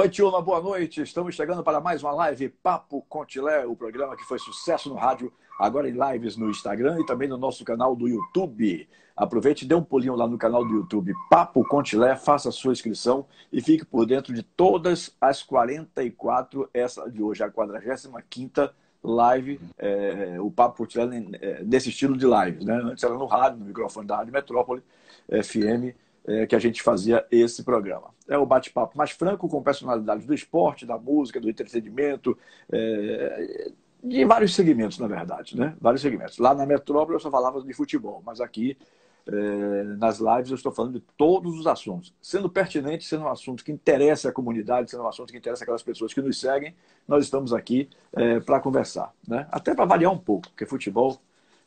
Oi, Tioma, boa noite. Estamos chegando para mais uma live Papo Contilé, o programa que foi sucesso no rádio, agora em lives no Instagram e também no nosso canal do YouTube. Aproveite e dê um pulinho lá no canal do YouTube Papo Contilé, faça a sua inscrição e fique por dentro de todas as 44, essa de hoje, a 45 live, é, o Papo Contilé é, desse estilo de lives. Né? Antes era no rádio, no microfone da Rádio Metrópole, FM, é, que a gente fazia esse programa. É o bate-papo mais franco com personalidades do esporte, da música, do entretenimento, é, de vários segmentos, na verdade, né? Vários segmentos. Lá na Metrópole eu só falava de futebol, mas aqui é, nas lives eu estou falando de todos os assuntos, sendo pertinente, sendo um assunto que interessa a comunidade, sendo um assunto que interessa aquelas pessoas que nos seguem, nós estamos aqui é, para conversar, né? Até para variar um pouco, porque futebol,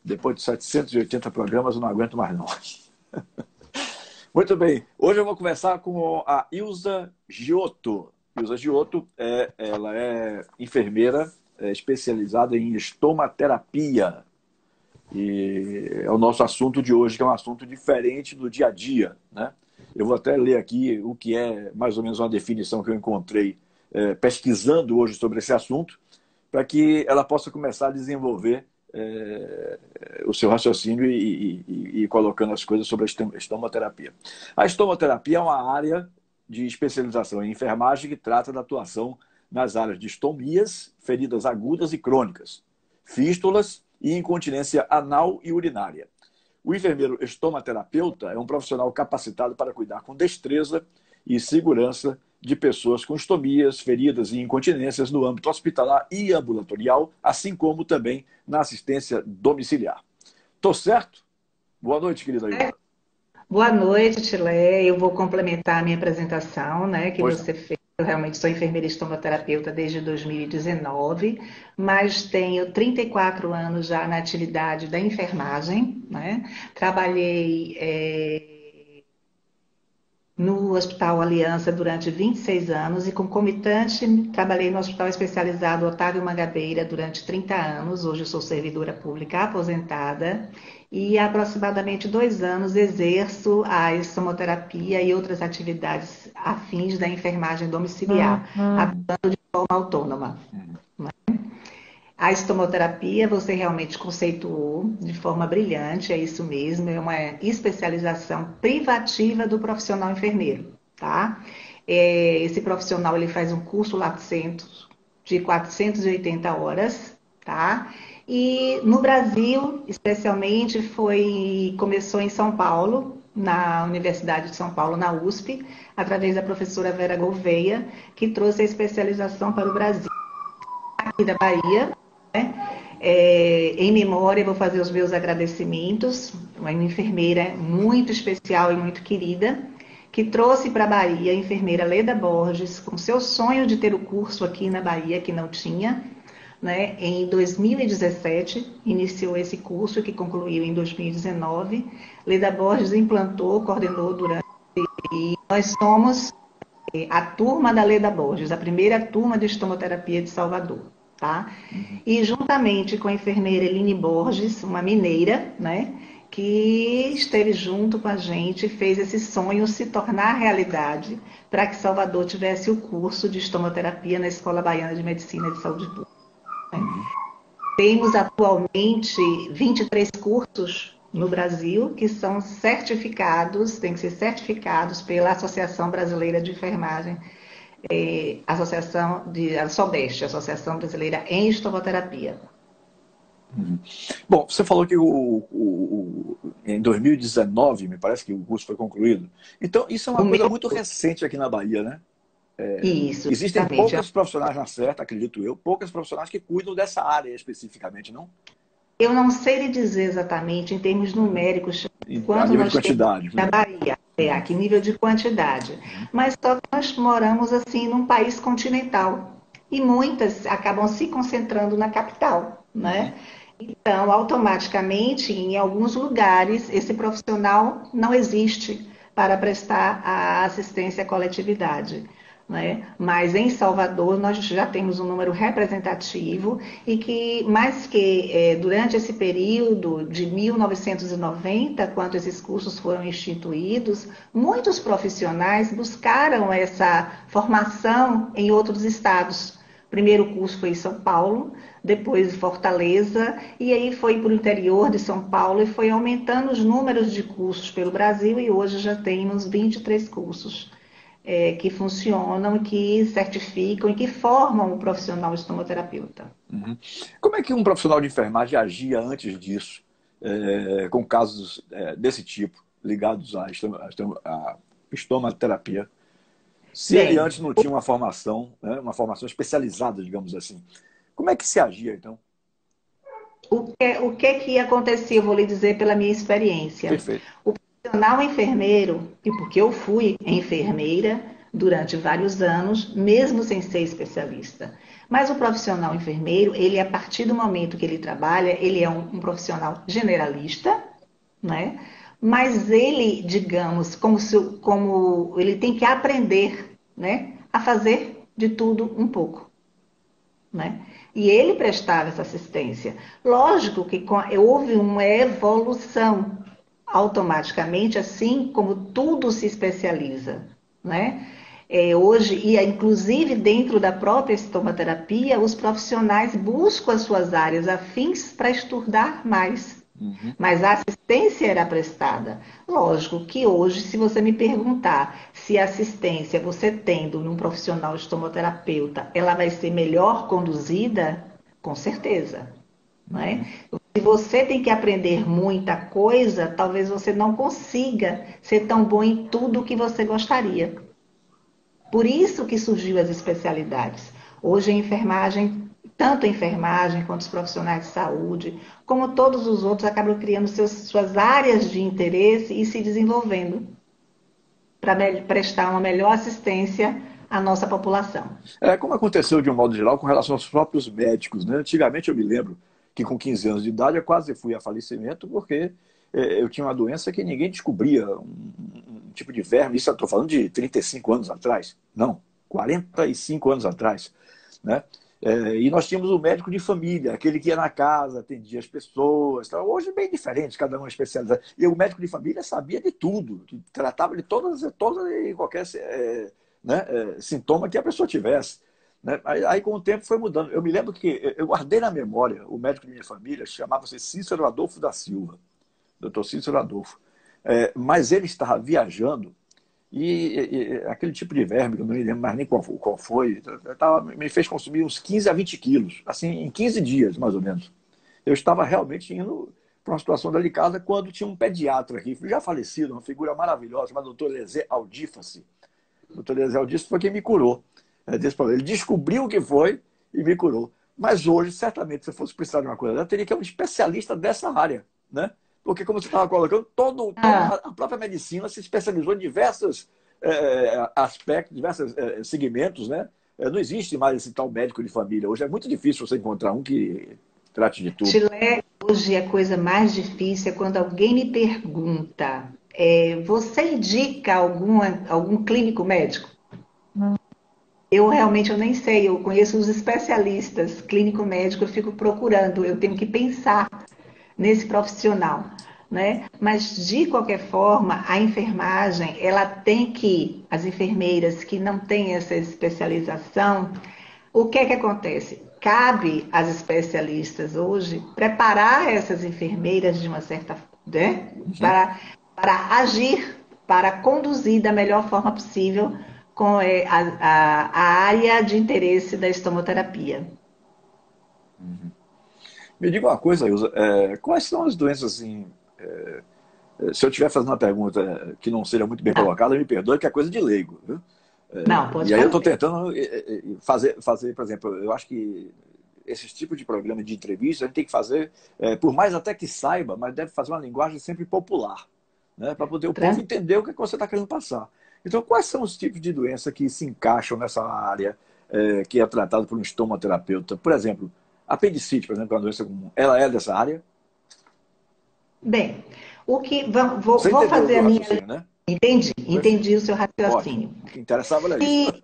depois de 780 programas, eu não aguento mais não. Muito bem. Hoje eu vou conversar com a Ilza Giotto. Ilza Giotto, é, ela é enfermeira é, especializada em estomaterapia. E é o nosso assunto de hoje, que é um assunto diferente do dia a dia. Né? Eu vou até ler aqui o que é mais ou menos uma definição que eu encontrei é, pesquisando hoje sobre esse assunto, para que ela possa começar a desenvolver é, o seu raciocínio e, e, e, colocando as coisas sobre a estomoterapia. A estomoterapia é uma área de especialização em enfermagem que trata da atuação nas áreas de estomias, feridas agudas e crônicas, fístulas e incontinência anal e urinária. O enfermeiro estomaterapeuta é um profissional capacitado para cuidar com destreza e segurança de pessoas com estomias, feridas e incontinências no âmbito hospitalar e ambulatorial, assim como também na assistência domiciliar. Tô certo? Boa noite, querida. Boa noite, Tilé. Eu vou complementar a minha apresentação, né, que pois você fez. Eu realmente sou enfermeira estomoterapeuta desde 2019, mas tenho 34 anos já na atividade da enfermagem. Né? Trabalhei é, no Hospital Aliança durante 26 anos e, concomitante, trabalhei no Hospital Especializado Otávio Mangabeira durante 30 anos. Hoje sou servidora pública aposentada e há aproximadamente dois anos exerço a estomoterapia e outras atividades afins da enfermagem domiciliar, uhum. atuando de forma autônoma. A estomoterapia você realmente conceituou de forma brilhante, é isso mesmo, é uma especialização privativa do profissional enfermeiro, tá? É, esse profissional ele faz um curso Lacento de 480 horas, tá? E no Brasil, especialmente, foi começou em São Paulo, na Universidade de São Paulo, na USP, através da professora Vera Gouveia, que trouxe a especialização para o Brasil. Aqui da Bahia, né? É, em memória, vou fazer os meus agradecimentos. Uma enfermeira muito especial e muito querida, que trouxe para a Bahia a enfermeira Leda Borges, com seu sonho de ter o curso aqui na Bahia, que não tinha. Né? Em 2017, iniciou esse curso, que concluiu em 2019. Leda Borges implantou, coordenou durante. E nós somos é, a turma da Leda Borges, a primeira turma de estomoterapia de Salvador tá? E juntamente com a enfermeira Eline Borges, uma mineira, né? Que esteve junto com a gente, fez esse sonho se tornar realidade para que Salvador tivesse o curso de estomoterapia na Escola Baiana de Medicina de Saúde Pública. Temos atualmente 23 cursos no Brasil que são certificados, têm que ser certificados pela Associação Brasileira de Enfermagem é, Associação de a Associação Brasileira em Estomoterapia. Uhum. Bom, você falou que o, o, o, em 2019, me parece que o curso foi concluído. Então, isso é uma o coisa meu... muito recente aqui na Bahia, né? É, isso. Existem exatamente. poucas profissionais na certa, acredito eu, poucas profissionais que cuidam dessa área especificamente, não? Eu não sei lhe dizer exatamente em termos numéricos quanto nós temos na né? Bahia. É, a que nível de quantidade. Mas só que nós moramos assim num país continental e muitas acabam se concentrando na capital, né? Então, automaticamente, em alguns lugares, esse profissional não existe para prestar a assistência à coletividade. Né? Mas em Salvador nós já temos um número representativo e que, mais que é, durante esse período de 1990, quando esses cursos foram instituídos, muitos profissionais buscaram essa formação em outros estados. O primeiro curso foi em São Paulo, depois Fortaleza, e aí foi para o interior de São Paulo e foi aumentando os números de cursos pelo Brasil e hoje já temos 23 cursos é, que funcionam, que certificam e que formam o profissional estomoterapeuta. Uhum. Como é que um profissional de enfermagem agia antes disso, é, com casos é, desse tipo, ligados à, à estomaterapia? Se Bem, ele antes não tinha uma formação, né, uma formação especializada, digamos assim, como é que se agia, então? O que, o que que acontecia, vou lhe dizer pela minha experiência. Perfeito. O profissional enfermeiro, e porque eu fui enfermeira durante vários anos, mesmo sem ser especialista. Mas o profissional enfermeiro, ele a partir do momento que ele trabalha, ele é um, um profissional generalista, né? Mas ele, digamos, como, se, como ele tem que aprender, né, a fazer de tudo um pouco, né? E ele prestava essa assistência. Lógico que houve uma evolução automaticamente, assim como tudo se especializa, né? É, hoje, e inclusive dentro da própria estomaterapia, os profissionais buscam as suas áreas afins para estudar mais. Uhum. Mas a assistência era prestada. Lógico que hoje, se você me perguntar se a assistência você tendo num profissional estomoterapeuta, ela vai ser melhor conduzida, com certeza. Né? Se você tem que aprender muita coisa, talvez você não consiga ser tão bom em tudo que você gostaria. Por isso que surgiu as especialidades. Hoje a enfermagem, tanto a enfermagem quanto os profissionais de saúde, como todos os outros, acabam criando seus, suas áreas de interesse e se desenvolvendo para prestar uma melhor assistência à nossa população. É, como aconteceu de um modo geral com relação aos próprios médicos. Né? Antigamente eu me lembro que com 15 anos de idade eu quase fui a falecimento porque é, eu tinha uma doença que ninguém descobria, um, um tipo de verme. Isso eu estou falando de 35 anos atrás. Não, 45 anos atrás. Né? É, e nós tínhamos o médico de família, aquele que ia na casa, atendia as pessoas. Então, hoje bem diferente, cada um é especializado. E o médico de família sabia de tudo, tratava de todas, todas e qualquer é, né, é, sintoma que a pessoa tivesse. Né? Aí, aí, com o tempo, foi mudando. Eu me lembro que eu guardei na memória o médico de minha família, chamava-se Cícero Adolfo da Silva, doutor Cícero Adolfo. É, mas ele estava viajando e, e, aquele tipo de verme, que eu não me lembro mais nem qual, qual foi, tava, me fez consumir uns 15 a 20 quilos, assim, em 15 dias, mais ou menos. Eu estava realmente indo para uma situação delicada quando tinha um pediatra aqui, já falecido, uma figura maravilhosa, chamado doutor Lezé. O doutor Lezé Aldíface foi quem me curou desse problema. Ele descobriu o que foi e me curou. Mas hoje, certamente, se eu fosse precisar de uma coisa, eu teria que ser um especialista dessa área, né? Porque, como você estava colocando, todo, ah. a própria medicina se especializou em diversos é, aspectos, diversos é, segmentos, né? É, não existe mais esse tal médico de família. Hoje é muito difícil você encontrar um que trate de tudo. Chile, hoje a coisa mais difícil é quando alguém me pergunta: é, você indica alguma, algum clínico médico? Eu realmente eu nem sei, eu conheço os especialistas clínico médico, eu fico procurando, eu tenho que pensar nesse profissional, né? Mas de qualquer forma, a enfermagem, ela tem que as enfermeiras que não têm essa especialização, o que é que acontece? Cabe às especialistas hoje preparar essas enfermeiras de uma certa, né? Uhum. Para para agir, para conduzir da melhor forma possível com é, a, a, a área de interesse da estomoterapia. Uhum. Me diga uma coisa, Ilza, é, quais são as doenças assim, é, é se eu estiver fazendo uma pergunta que não seja muito bem colocada, me perdoe, que é coisa de leigo. Viu? É, não, pode E aí eu estou tentando fazer, fazer, por exemplo, eu acho que esses tipos de programa de entrevista a gente tem que fazer, é, por mais até que saiba, mas deve fazer uma linguagem sempre popular, né, para poder o povo entender o que, é que você está querendo passar. Então, quais são os tipos de doença que se encaixam nessa área é, que é tratada por um estomaterapeuta? Por exemplo, apendicite, por exemplo, é uma doença comum. Ela é dessa área? Bem, o que vou, vou, vou fazer a minha. Né? Entendi, entendi o seu raciocínio. Ótimo. O que interessava era isso.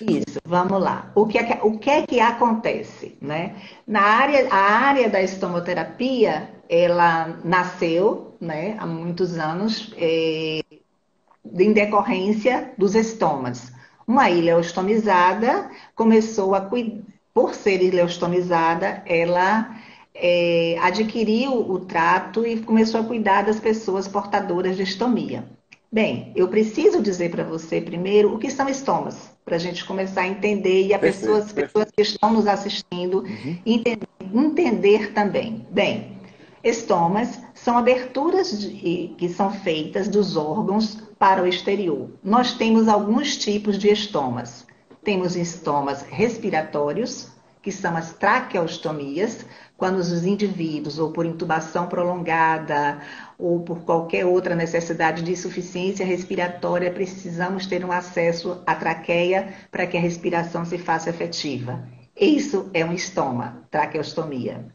Isso, vamos lá. O que é que, o que, é que acontece? Né? Na área, a área da estomoterapia, ela nasceu né, há muitos anos é, em decorrência dos estomas. Uma ileostomizada começou a cuidar, por ser ileostomizada, ela é, adquiriu o trato e começou a cuidar das pessoas portadoras de estomia. Bem, eu preciso dizer para você primeiro o que são estomas, para a gente começar a entender e as pessoas, pessoas, que estão nos assistindo uhum. entender, entender, também. Bem, estomas são aberturas de, que são feitas dos órgãos para o exterior. Nós temos alguns tipos de estomas. Temos estomas respiratórios, que são as traqueostomias, quando os indivíduos, ou por intubação prolongada, ou por qualquer outra necessidade de insuficiência respiratória, precisamos ter um acesso à traqueia para que a respiração se faça efetiva. Isso é um estoma, traqueostomia.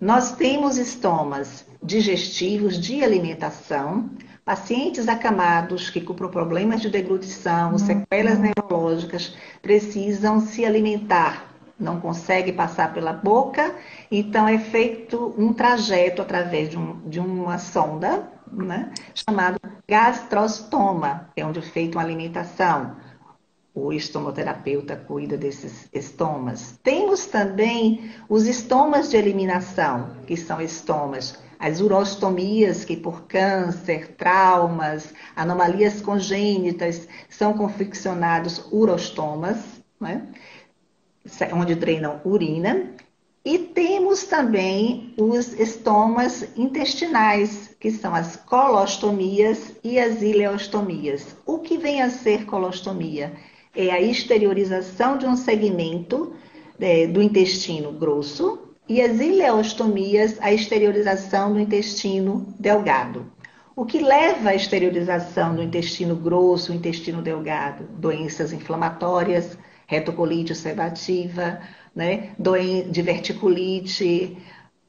Nós temos estomas digestivos de alimentação, pacientes acamados que com problemas de deglutição, sequelas neurológicas, precisam se alimentar não consegue passar pela boca, então é feito um trajeto através de, um, de uma sonda, né, chamado gastrostoma, é onde é feita uma alimentação. O estomoterapeuta cuida desses estomas. Temos também os estomas de eliminação, que são estomas as urostomias, que por câncer, traumas, anomalias congênitas, são confeccionados urostomas, né? onde treinam urina. E temos também os estomas intestinais, que são as colostomias e as ileostomias. O que vem a ser colostomia? É a exteriorização de um segmento é, do intestino grosso e as ileostomias, a exteriorização do intestino delgado. O que leva à exteriorização do intestino grosso, intestino delgado? Doenças inflamatórias, retocolite ulcerativa, né? diverticulite,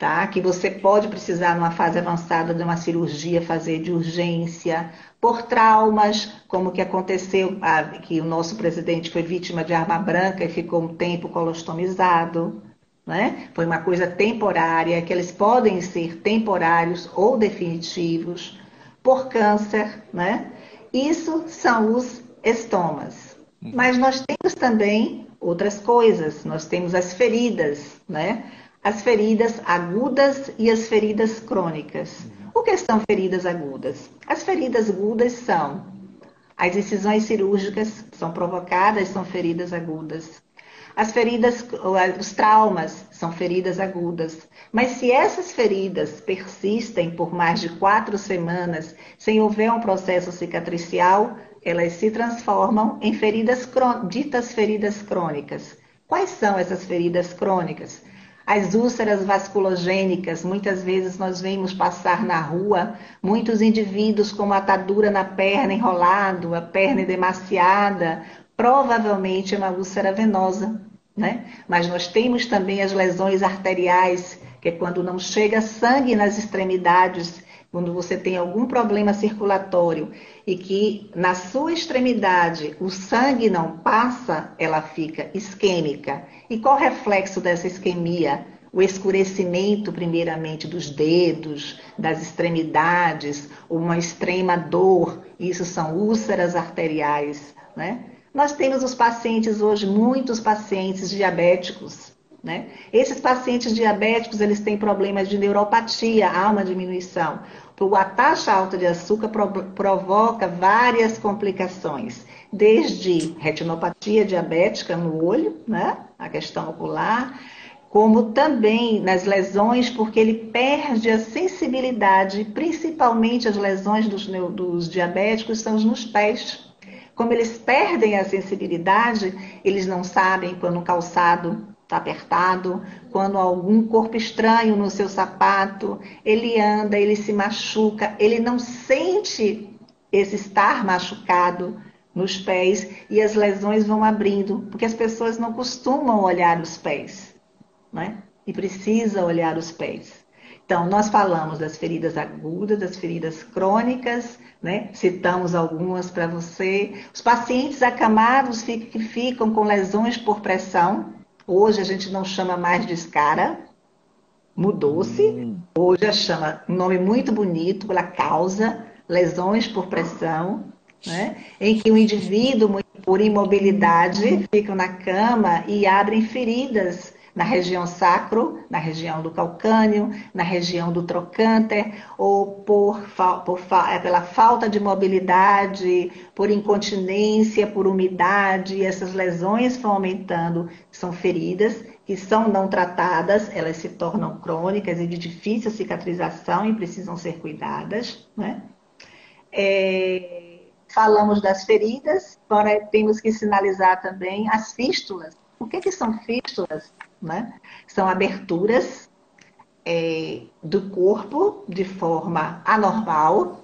tá? Que você pode precisar, numa fase avançada de uma cirurgia, fazer de urgência, por traumas, como que aconteceu, que o nosso presidente foi vítima de arma branca e ficou um tempo colostomizado. Né? Foi uma coisa temporária, que eles podem ser temporários ou definitivos, por câncer, né? Isso são os estomas. Uhum. Mas nós temos também outras coisas. Nós temos as feridas, né? As feridas agudas e as feridas crônicas. O que são feridas agudas? As feridas agudas são as incisões cirúrgicas são provocadas, são feridas agudas. As feridas, os traumas são feridas agudas. Mas se essas feridas persistem por mais de quatro semanas, sem houver um processo cicatricial, elas se transformam em feridas ditas feridas crônicas. Quais são essas feridas crônicas? As úlceras vasculogênicas, muitas vezes nós vemos passar na rua muitos indivíduos com atadura na perna enrolado, a perna demasiada, provavelmente é uma úlcera venosa, né? Mas nós temos também as lesões arteriais, que é quando não chega sangue nas extremidades quando você tem algum problema circulatório e que na sua extremidade o sangue não passa, ela fica isquêmica. E qual o reflexo dessa isquemia? O escurecimento, primeiramente, dos dedos, das extremidades, uma extrema dor. Isso são úlceras arteriais. Né? Nós temos os pacientes hoje, muitos pacientes diabéticos, né? Esses pacientes diabéticos eles têm problemas de neuropatia, há uma diminuição. A taxa alta de açúcar provoca várias complicações, desde retinopatia diabética no olho, né? a questão ocular, como também nas lesões, porque ele perde a sensibilidade, principalmente as lesões dos, dos diabéticos são nos pés. Como eles perdem a sensibilidade, eles não sabem quando o calçado está apertado, quando algum corpo estranho no seu sapato, ele anda, ele se machuca, ele não sente esse estar machucado nos pés e as lesões vão abrindo, porque as pessoas não costumam olhar os pés, né? E precisa olhar os pés. Então, nós falamos das feridas agudas, das feridas crônicas, né? Citamos algumas para você. Os pacientes acamados que ficam com lesões por pressão. Hoje a gente não chama mais de escara, mudou-se. Hum. Hoje a chama um nome muito bonito pela causa, lesões por pressão, né? em que o indivíduo, por imobilidade, fica na cama e abrem feridas na região sacro, na região do calcânio, na região do trocânter, ou por, por, é, pela falta de mobilidade, por incontinência, por umidade, essas lesões vão aumentando, são feridas que são não tratadas, elas se tornam crônicas e de difícil cicatrização e precisam ser cuidadas. Né? É, falamos das feridas, agora temos que sinalizar também as fístulas. O que, que são fístulas? Né? São aberturas é, do corpo de forma anormal,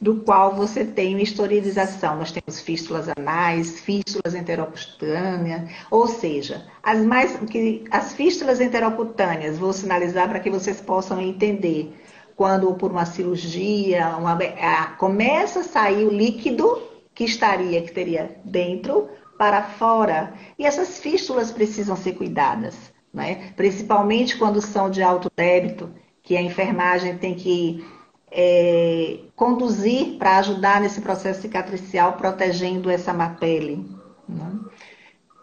do qual você tem uma esterilização. Nós temos fístulas anais, fístulas enterocutâneas, ou seja, as mais que as fístulas enterocutâneas, vou sinalizar para que vocês possam entender. Quando por uma cirurgia, uma, a, começa a sair o líquido que estaria, que teria dentro, para fora. E essas fístulas precisam ser cuidadas né? principalmente quando são de alto débito, que a enfermagem tem que é, conduzir para ajudar nesse processo cicatricial, protegendo essa má pele. Né?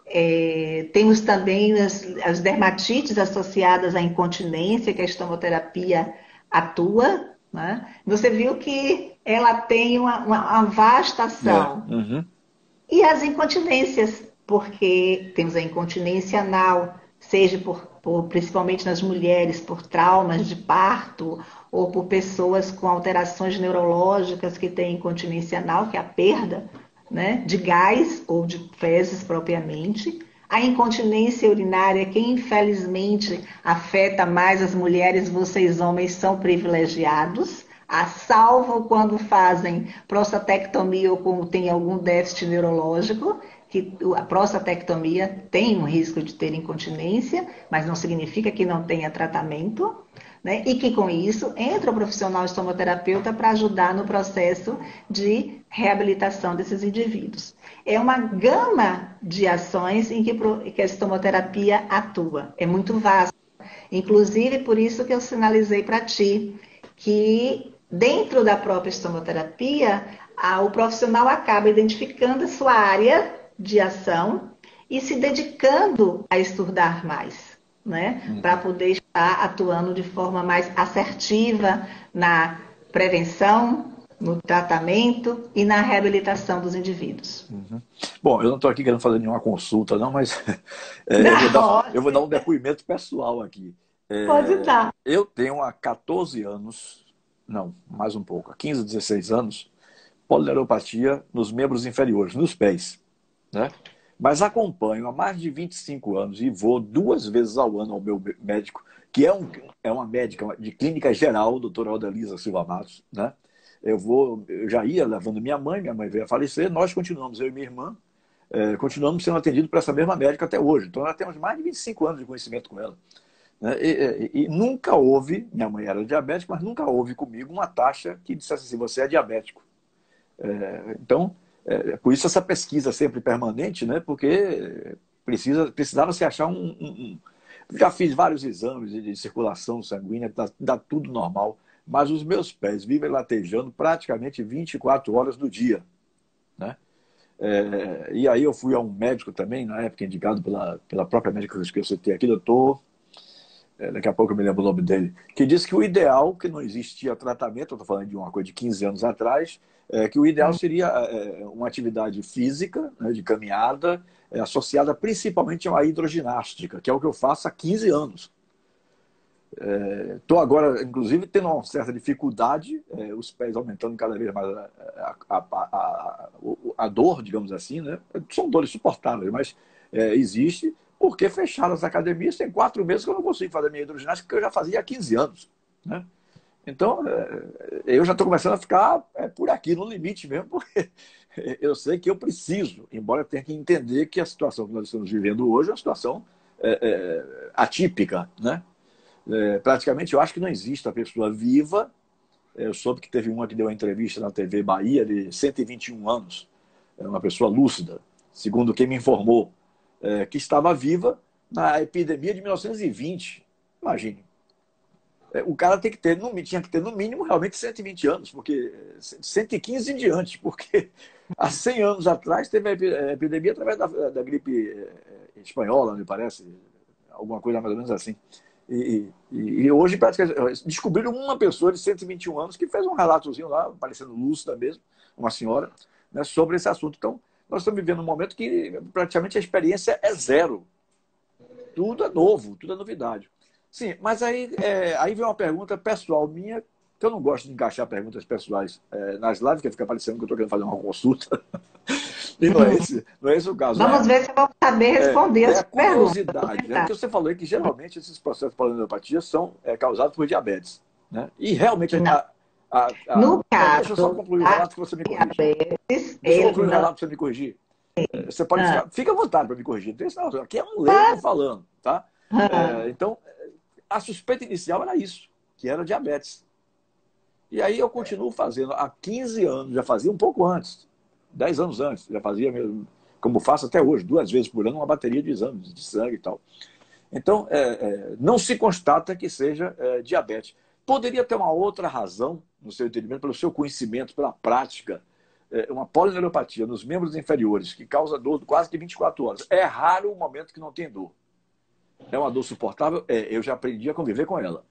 É, temos também as, as, dermatites associadas à incontinência, que a estomoterapia atua. Né? Você viu que ela tem uma, uma, uma vasta ação. É. Uhum. E as incontinências, porque temos a incontinência anal, seja por, por, principalmente nas mulheres, por traumas de parto ou por pessoas com alterações neurológicas que têm incontinência anal, que é a perda né, de gás ou de fezes propriamente. A incontinência urinária, que infelizmente afeta mais as mulheres, vocês homens são privilegiados, a salvo quando fazem prostatectomia ou quando tem algum déficit neurológico, que a prostatectomia tem um risco de ter incontinência, mas não significa que não tenha tratamento, né? E que com isso entra o profissional estomoterapeuta para ajudar no processo de reabilitação desses indivíduos. É uma gama de ações em que a estomoterapia atua. É muito vasta. Inclusive, por isso que eu sinalizei para ti que dentro da própria estomoterapia, o profissional acaba identificando a sua área de ação e se dedicando a estudar mais, né? Uhum. Para poder estar atuando de forma mais assertiva na prevenção, no tratamento e na reabilitação dos indivíduos. Uhum. Bom, eu não estou aqui querendo fazer nenhuma consulta, não, mas é, eu, vou dar, eu, vou dar, um depoimento pessoal aqui. É, Pode dar. Eu tenho há 14 anos, não, mais um pouco, há 15, 16 anos, polineuropatia nos membros inferiores, nos pés né? Mas acompanho há mais de 25 anos e vou duas vezes ao ano ao meu médico, que é, um, é uma médica de clínica geral, doutora Aldalisa Silva Matos, né? Eu vou, eu já ia levando minha mãe, minha mãe veio a falecer, nós continuamos, eu e minha irmã, é, continuamos sendo atendidos por essa mesma médica até hoje. Então, nós temos mais de 25 anos de conhecimento com ela. Né? E, e, e, nunca houve, minha mãe era diabética, mas nunca houve comigo uma taxa que dissesse assim, você é diabético. É, então, é, por isso essa pesquisa sempre permanente, né? Porque precisa, precisava se achar um, um, um, Já fiz vários exames de circulação sanguínea, dá, dá tudo normal, mas os meus pés vivem latejando praticamente 24 horas do dia, né? É, e aí eu fui a um médico também, na época indicado pela, pela própria médica que eu citei aqui, doutor, é, daqui a pouco eu me lembro o nome dele, que disse que o ideal, que não existia tratamento, eu estou falando de uma coisa de 15 anos atrás, é, que o ideal uhum. seria é, uma atividade física, né, de caminhada, é, associada principalmente a uma hidroginástica, que é o que eu faço há 15 anos. Estou é, agora, inclusive, tendo uma certa dificuldade, é, os pés aumentando cada vez mais a, a, a, a, dor, digamos assim, né? São dores suportáveis, mas é, existe, porque fecharam as academias, tem quatro meses que eu não consigo fazer minha hidroginástica, que eu já fazia há 15 anos. Né? Então, é, eu já estou começando a ficar é, por aqui, no limite mesmo, porque eu sei que eu preciso, embora eu tenha que entender que a situação que nós estamos vivendo hoje é uma situação é, atípica, né? Praticamente, eu acho que não existe a pessoa viva. Eu soube que teve uma que deu uma entrevista na TV Bahia de 121 anos, uma pessoa lúcida, segundo quem me informou, que estava viva na epidemia de 1920. Imagine. É, o cara tem que ter, no, tinha que ter no mínimo realmente 120 anos, porque 115 em diante, porque há 100 anos atrás teve a epidemia através da, da gripe é, espanhola, me parece, alguma coisa mais ou menos assim. E, e, e, hoje praticamente descobriram uma pessoa de 121 anos que fez um relatozinho lá, parecendo lúcida mesmo, uma senhora, né, sobre esse assunto. Então, nós estamos vivendo um momento que praticamente a experiência é zero. Tudo é novo, tudo é novidade. Sim, mas aí, é, aí vem uma pergunta pessoal minha, que eu não gosto de encaixar perguntas pessoais é, nas lives, que fica parecendo que eu estou querendo fazer uma consulta. e não é, esse, não é esse o caso. Vamos é, ver se eu vou saber responder é, as é curiosidade. Né? Porque você falou que geralmente esses processos de poliomielipatia são é, causados por diabetes. Né? E realmente a, a, a, no caso, deixa eu só concluir o relato que você me corrige. Diabetes, deixa eu concluir o relato para você me corrigir. É, você pode ah. ficar, fica à vontade para me corrigir. Aqui é um leigo falando, tá? Ah. É, então, a suspeita inicial era isso, que era diabetes. E aí eu continuo fazendo há 15 anos, já fazia um pouco antes, 10 anos antes, já fazia mesmo, como faço até hoje, duas vezes por ano, uma bateria de exames de sangue e tal. Então, é, é, não se constata que seja é, diabetes. Poderia ter uma outra razão, no seu entendimento, pelo seu conhecimento, pela prática, é, uma polineuropatia nos membros inferiores, que causa dor quase que 24 horas. É raro o momento que não tem dor. É uma dor suportável? É, eu já aprendi a conviver com ela.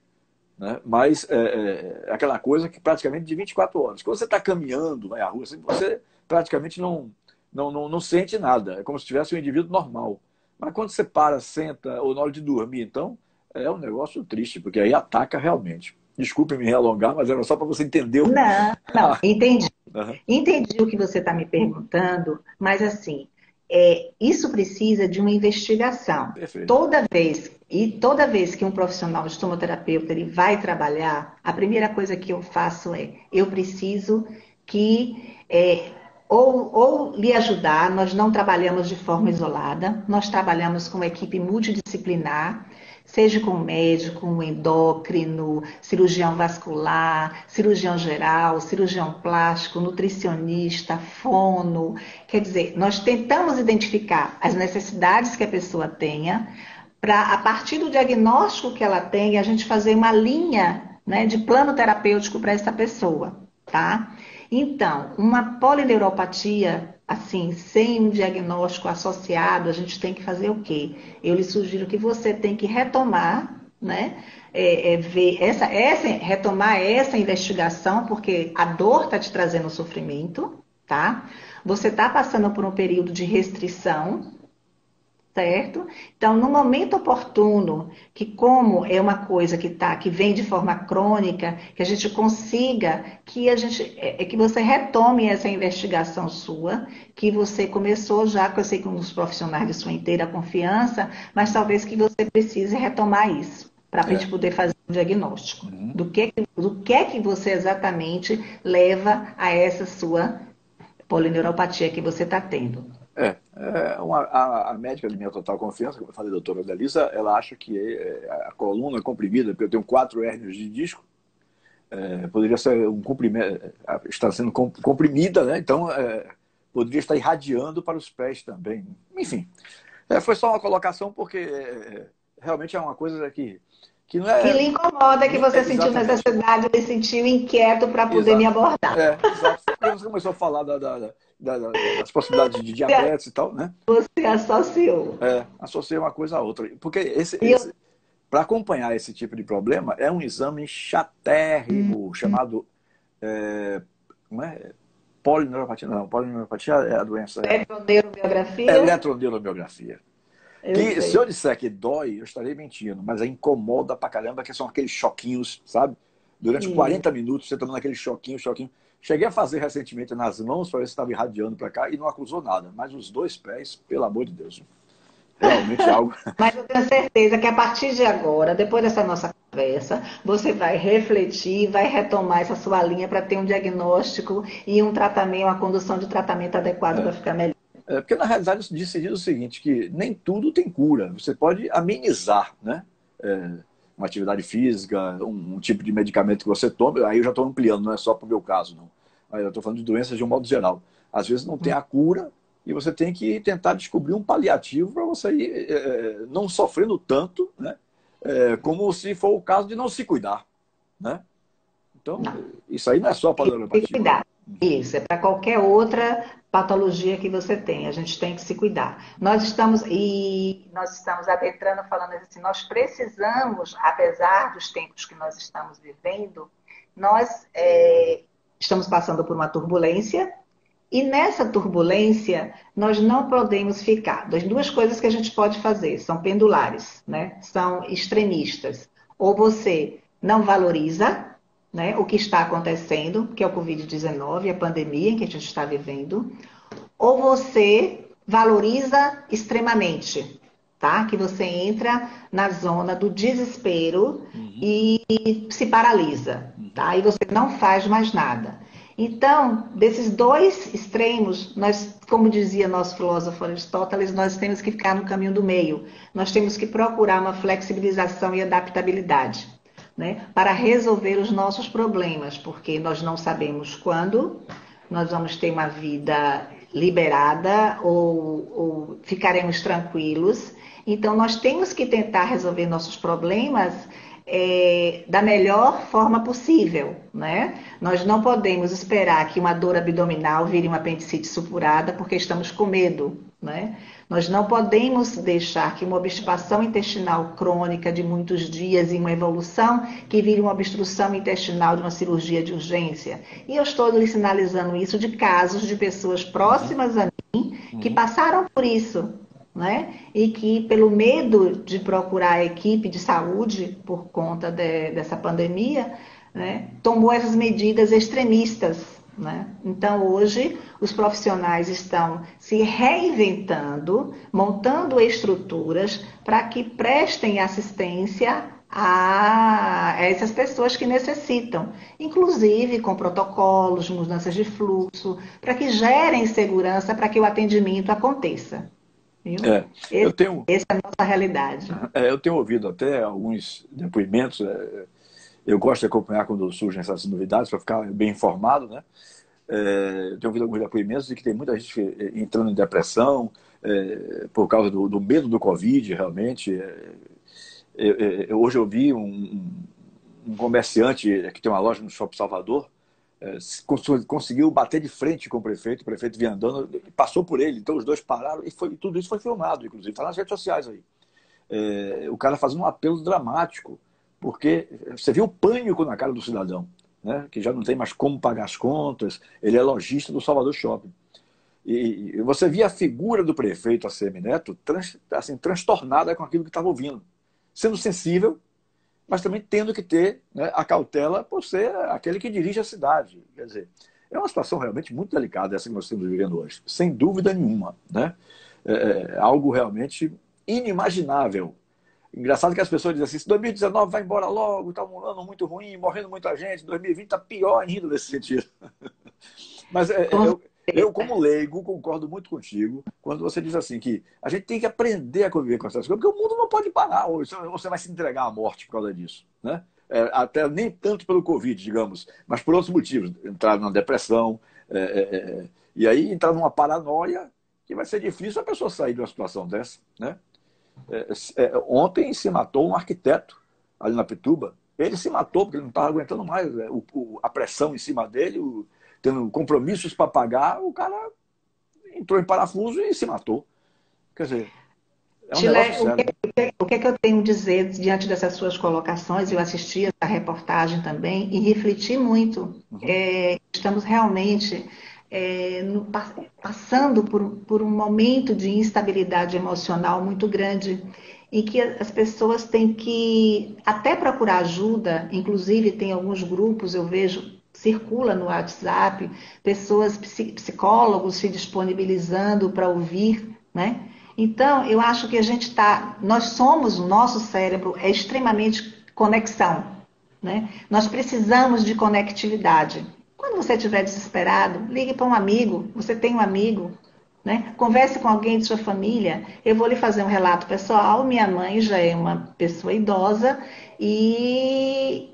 Né? Mas é, é, é aquela coisa que praticamente de 24 horas. Quando você está caminhando, vai à rua, assim, você praticamente não, não, não, não sente nada. É como se tivesse um indivíduo normal. Mas quando você para, senta, ou na hora de dormir, então, é um negócio triste, porque aí ataca realmente. Desculpe me alongar, mas era só para você entender o. Não, não, entendi. Uhum. Entendi o que você está me perguntando, mas assim, é, isso precisa de uma investigação. Perfeito. Toda vez e toda vez que um profissional de estomoterapeuta ele vai trabalhar, a primeira coisa que eu faço é eu preciso que é, ou, ou lhe ajudar. Nós não trabalhamos de forma isolada, nós trabalhamos com uma equipe multidisciplinar seja com médico, um endócrino, cirurgião vascular, cirurgião geral, cirurgião plástico, nutricionista, fono. Quer dizer, nós tentamos identificar as necessidades que a pessoa tenha, para, a partir do diagnóstico que ela tem, a gente fazer uma linha né, de plano terapêutico para essa pessoa, tá? Então, uma polineuropatia assim, sem um diagnóstico associado, a gente tem que fazer o quê? Eu lhe sugiro que você tem que retomar, né? É, é ver essa, essa, retomar essa investigação, porque a dor está te trazendo sofrimento, tá? Você está passando por um período de restrição, certo? Então, no momento oportuno, que como é uma coisa que tá, que vem de forma crônica, que a gente consiga que a gente, é, é, que você retome essa investigação sua, que você começou já, que eu sei que dos profissionais de sua inteira confiança, mas talvez que você precise retomar isso para a é. gente poder fazer um diagnóstico uhum. do que do que é que você exatamente leva a essa sua polineuropatia que você está tendo. É, é uma, a, a, médica de minha total confiança, como eu falei, a doutora Delisa, ela acha que é, a coluna comprimida, porque eu tenho quatro hérnios de disco, é, poderia ser um comprimento, é, está sendo comprimida, né? Então é, poderia estar irradiando para os pés também. Enfim, é, foi só uma colocação porque é, realmente é uma coisa que que não é. Que lhe incomoda que você sentiu necessidade, ele sentiu inquieto para poder exato. me abordar. É, exato. Porque você começou a falar da, da, da, das possibilidades de diabetes e tal, né? Você associou. É, associei uma coisa a outra. Porque esse, esse para acompanhar esse tipo de problema é um exame chatérrimo, hum. chamado. É, como é? Polineuropatia, não, polineuropatia é a doença. Eletroneurobiografia? É eletroneurobiografia. Que, se eu disser que dói, eu estarei mentindo, mas é incomoda pra caramba, que são aqueles choquinhos, sabe? Durante hum. 40 minutos você tomando aquele choquinho, choquinho. Cheguei a fazer recentemente nas mãos para ver se estava irradiando para cá e não acusou nada. Mas os dois pés, pelo amor de Deus, realmente é algo. Mas eu tenho certeza que a partir de agora, depois dessa nossa conversa, você vai refletir, vai retomar essa sua linha para ter um diagnóstico e um tratamento, uma condução de tratamento adequado é. para ficar melhor. É, porque, na realidade, eu decidi o seguinte, que nem tudo tem cura. Você pode amenizar, né? É, uma atividade física, um, um, tipo de medicamento que você toma, aí eu já estou ampliando, não é só para o meu caso, não. Eu estou falando de doenças de um modo geral. Às vezes não tem a cura e você tem que tentar descobrir um paliativo para você ir é, não sofrendo tanto, né? É, como se for o caso de não se cuidar, né? Então, não. isso aí não é só para a. Cuidar. Isso, é para qualquer outra patologia que você tem. A gente tem que se cuidar. Nós estamos e nós estamos adentrando falando assim, nós precisamos, apesar dos tempos que nós estamos vivendo, nós é, estamos passando por uma turbulência e nessa turbulência nós não podemos ficar. Das duas coisas que a gente pode fazer são pendulares, né? São extremistas. Ou você não valoriza né, o que está acontecendo, que é o Covid-19, a pandemia em que a gente está vivendo, ou você valoriza extremamente, tá? Que você entra na zona do desespero uhum. e se paralisa, tá? E você não faz mais nada. Então, desses dois extremos, nós, como dizia nosso filósofo Aristóteles, nós temos que ficar no caminho do meio. Nós temos que procurar uma flexibilização e adaptabilidade né, para resolver os nossos problemas, porque nós não sabemos quando nós vamos ter uma vida liberada ou, ou ficaremos tranquilos. Então, nós temos que tentar resolver nossos problemas é, da melhor forma possível, né? Nós não podemos esperar que uma dor abdominal vire uma apendicite supurada porque estamos com medo, né? Nós não podemos deixar que uma obstipação intestinal crônica de muitos dias e uma evolução que vire uma obstrução intestinal de uma cirurgia de urgência. E eu estou lhe sinalizando isso de casos de pessoas próximas a mim que passaram por isso, né? E que, pelo medo de procurar a equipe de saúde por conta de, dessa pandemia, né, tomou essas medidas extremistas né? Então, hoje, os profissionais estão se reinventando, montando estruturas para que prestem assistência a essas pessoas que necessitam, inclusive com protocolos, mudanças de fluxo, para que gerem segurança para que o atendimento aconteça. É, Esse, eu tenho, essa é a nossa realidade. É, eu tenho ouvido até alguns depoimentos. É, eu gosto de acompanhar quando surgem essas novidades para ficar bem informado, né? É, eu tenho ouvido alguns depoimentos de que tem muita gente entrando em depressão é, por causa do, do, medo do Covid, realmente. É, eu, hoje eu vi um, um, comerciante que tem uma loja no Shopping Salvador, é, conseguiu bater de frente com o prefeito, o prefeito vinha andando, passou por ele, então os dois pararam e foi, tudo isso foi filmado, inclusive, está nas redes sociais aí. É, o cara fazendo um apelo dramático porque você viu o pânico na cara do cidadão, né? que já não tem mais como pagar as contas, ele é lojista do Salvador Shopping. E, você via a figura do prefeito ACM Neto trans, assim, transtornada com aquilo que estava ouvindo, sendo sensível, mas também tendo que ter né, a cautela por ser aquele que dirige a cidade. Quer dizer, é uma situação realmente muito delicada essa que nós estamos vivendo hoje, sem dúvida nenhuma. Né? É, é algo realmente inimaginável Engraçado que as pessoas dizem assim: 2019 vai embora logo, está um ano muito ruim, morrendo muita gente, 2020 está pior ainda nesse sentido. Mas é, eu, eu, como leigo, concordo muito contigo quando você diz assim que a gente tem que aprender a conviver com essas coisas, porque o mundo não pode parar, ou você vai se entregar à morte por causa disso. Né? É, até nem tanto pelo Covid, digamos, mas por outros motivos. Entrar numa depressão, é, é, é, e aí entrar numa paranoia que vai ser difícil a pessoa sair de uma situação dessa. Né? É, é, ontem se matou um arquiteto ali na Pituba. Ele se matou porque ele não estava aguentando mais né? o, o, a pressão em cima dele, o, tendo compromissos para pagar. O cara entrou em parafuso e se matou. Quer dizer, é um Chile, o, que, o que, é que eu tenho a dizer diante dessas suas colocações? Eu assisti essa reportagem também e refleti muito. Uhum. É, estamos realmente é, no, passando por, por um momento de instabilidade emocional muito grande, em que as pessoas têm que até procurar ajuda, inclusive tem alguns grupos, eu vejo, circula no WhatsApp, pessoas, psicólogos se disponibilizando para ouvir, né? Então, eu acho que a gente está, nós somos, o nosso cérebro é extremamente conexão, né? Nós precisamos de conectividade. Quando você estiver desesperado, ligue para um amigo. Você tem um amigo, Né? Converse com alguém de sua família. Eu vou lhe fazer um relato pessoal. Minha mãe já é uma pessoa idosa e,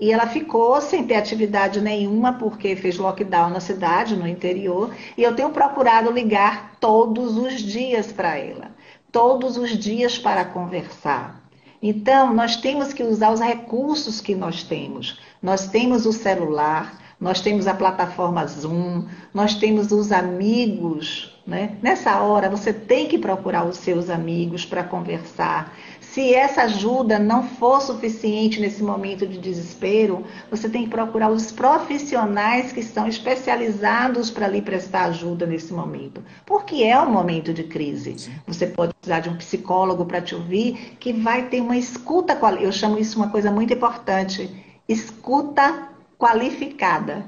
e ela ficou sem ter atividade nenhuma porque fez lockdown na cidade, no interior. E eu tenho procurado ligar todos os dias para ela, todos os dias para conversar. Então, nós temos que usar os recursos que nós temos. Nós temos o celular, nós temos a plataforma Zoom, nós temos os amigos. Né? Nessa hora, você tem que procurar os seus amigos para conversar. Se essa ajuda não for suficiente nesse momento de desespero, você tem que procurar os profissionais que estão especializados para lhe prestar ajuda nesse momento. Porque é um momento de crise. Você pode precisar de um psicólogo para te ouvir, que vai ter uma escuta, eu chamo isso uma coisa muito importante, escuta qualificada.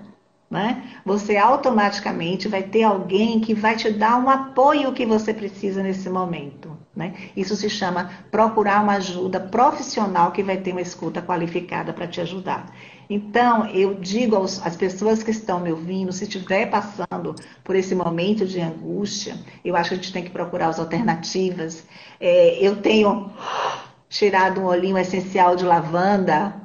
Né? Você automaticamente vai ter alguém que vai te dar um apoio que você precisa nesse momento. Né? Isso se chama procurar uma ajuda profissional que vai ter uma escuta qualificada para te ajudar. Então, eu digo aos, às pessoas que estão me ouvindo, se estiver passando por esse momento de angústia, eu acho que a gente tem que procurar as alternativas. É, eu tenho tirado um olhinho essencial de lavanda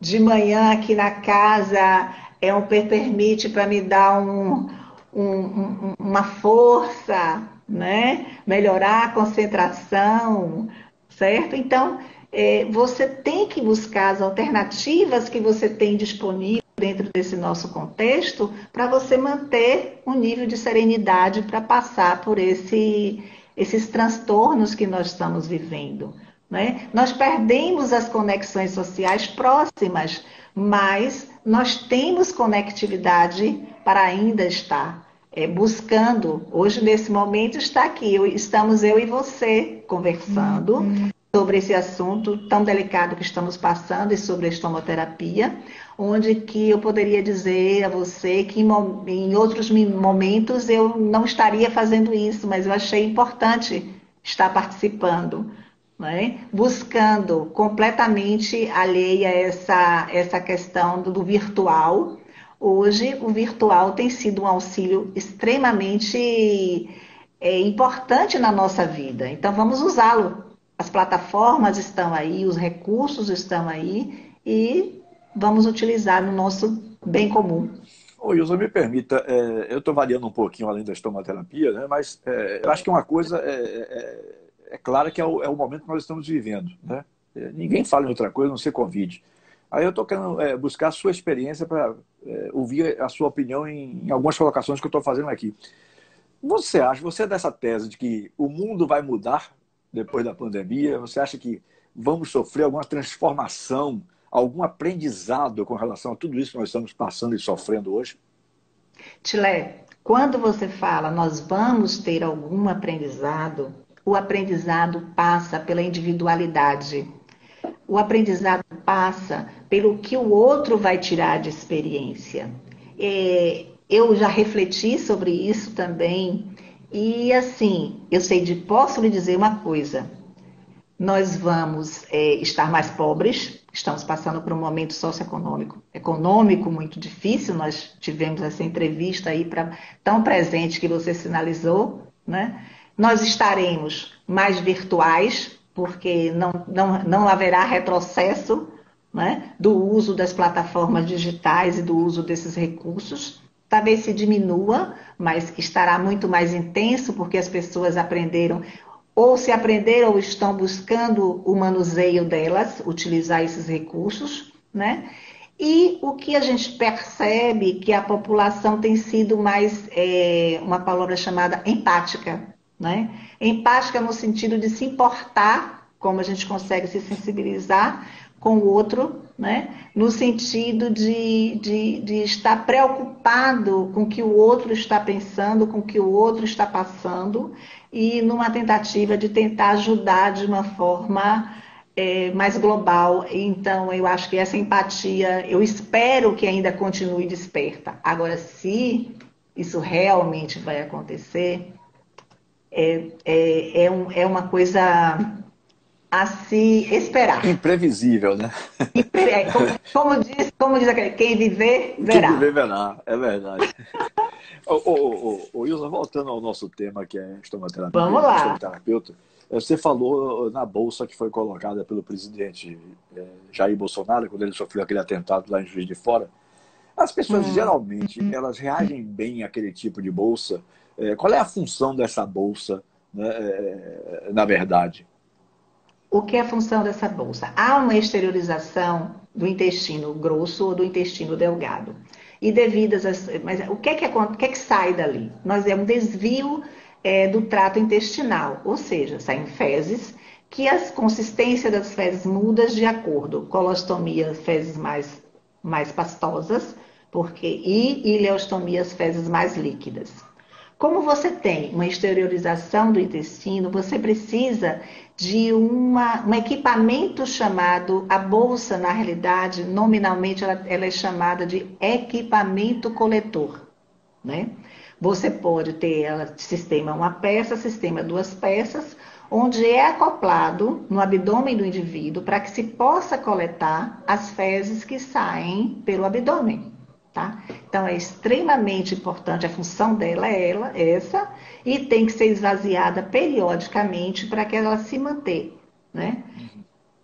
de manhã aqui na casa é um permite para me dar um, um, uma força, né? melhorar a concentração, certo? Então, é, você tem que buscar as alternativas que você tem disponível dentro desse nosso contexto para você manter um nível de serenidade para passar por esse, esses transtornos que nós estamos vivendo. Né? Nós perdemos as conexões sociais próximas, mas nós temos conectividade para ainda estar é, buscando. Hoje, nesse momento, está aqui. Estamos eu e você conversando uhum. sobre esse assunto tão delicado que estamos passando e sobre a estomoterapia, onde que eu poderia dizer a você que em, em outros momentos eu não estaria fazendo isso, mas eu achei importante estar participando né? buscando completamente alheia essa, essa questão do, do virtual. Hoje, o virtual tem sido um auxílio extremamente é, importante na nossa vida. Então, vamos usá-lo. As plataformas estão aí, os recursos estão aí e vamos utilizar no nosso bem comum. Ô, Ilza, me permita, é, eu estou variando um pouquinho além da estomaterapia, né, mas é, eu acho que uma coisa é, é claro que é o, é o, momento que nós estamos vivendo. Né? É, ninguém fala em outra coisa, não ser Covid. Aí eu estou querendo é, buscar a sua experiência para é, ouvir a sua opinião em, em algumas colocações que eu estou fazendo aqui. Você acha, você é dessa tese de que o mundo vai mudar depois da pandemia? Você acha que vamos sofrer alguma transformação, algum aprendizado com relação a tudo isso que nós estamos passando e sofrendo hoje? Tilé, quando você fala nós vamos ter algum aprendizado, o aprendizado passa pela individualidade. O aprendizado passa pelo que o outro vai tirar de experiência. É, eu já refleti sobre isso também. E assim, eu sei de, posso lhe dizer uma coisa. Nós vamos é, estar mais pobres, estamos passando por um momento socioeconômico econômico muito difícil. Nós tivemos essa entrevista aí pra, tão presente que você sinalizou, né? Nós estaremos mais virtuais, porque não, não, não haverá retrocesso né, do uso das plataformas digitais e do uso desses recursos. Talvez se diminua, mas estará muito mais intenso, porque as pessoas aprenderam, ou se aprenderam ou estão buscando o manuseio delas, utilizar esses recursos, né? E o que a gente percebe que a população tem sido mais, é, uma palavra chamada empática, né? Empática no sentido de se importar, como a gente consegue se sensibilizar com o outro, né? no sentido de, de, de estar preocupado com o que o outro está pensando, com o que o outro está passando, e numa tentativa de tentar ajudar de uma forma é, mais global. Então, eu acho que essa empatia, eu espero que ainda continue desperta. Agora, se isso realmente vai acontecer, é, é, é, um, é uma coisa a se esperar. Imprevisível, né? É, como, como, diz, como diz aquele, quem viver, verá. Quem viver, verá, é verdade. ô, ô, ô, ô, Ilza, voltando ao nosso tema, que é estomaterapia. Vamos lá. Terapeuta, você falou na bolsa que foi colocada pelo presidente é, Jair Bolsonaro, quando ele sofreu aquele atentado lá em Juiz de Fora. As pessoas, hum. geralmente, elas reagem bem àquele tipo de bolsa. É, qual é a função dessa bolsa, né, é, na verdade? O que é a função dessa bolsa? Há uma exteriorização do intestino grosso ou do intestino delgado. E devidas às. Mas o que é que, o que, é que sai dali? Nós é um desvio é, do trato intestinal, ou seja, saem fezes que a consistência das fezes muda de acordo. Colostomia, fezes mais, mais pastosas, porque e ileostomia, fezes mais líquidas. Como você tem uma exteriorização do intestino, você precisa de uma, um equipamento chamado, a bolsa, na realidade, nominalmente, ela, ela é chamada de equipamento coletor. Né? Você pode ter ela, sistema uma peça, sistema duas peças, onde é acoplado no abdômen do indivíduo para que se possa coletar as fezes que saem pelo abdômen. Tá? Então é extremamente importante, a função dela é ela, essa, e tem que ser esvaziada periodicamente para que ela se manter. Né?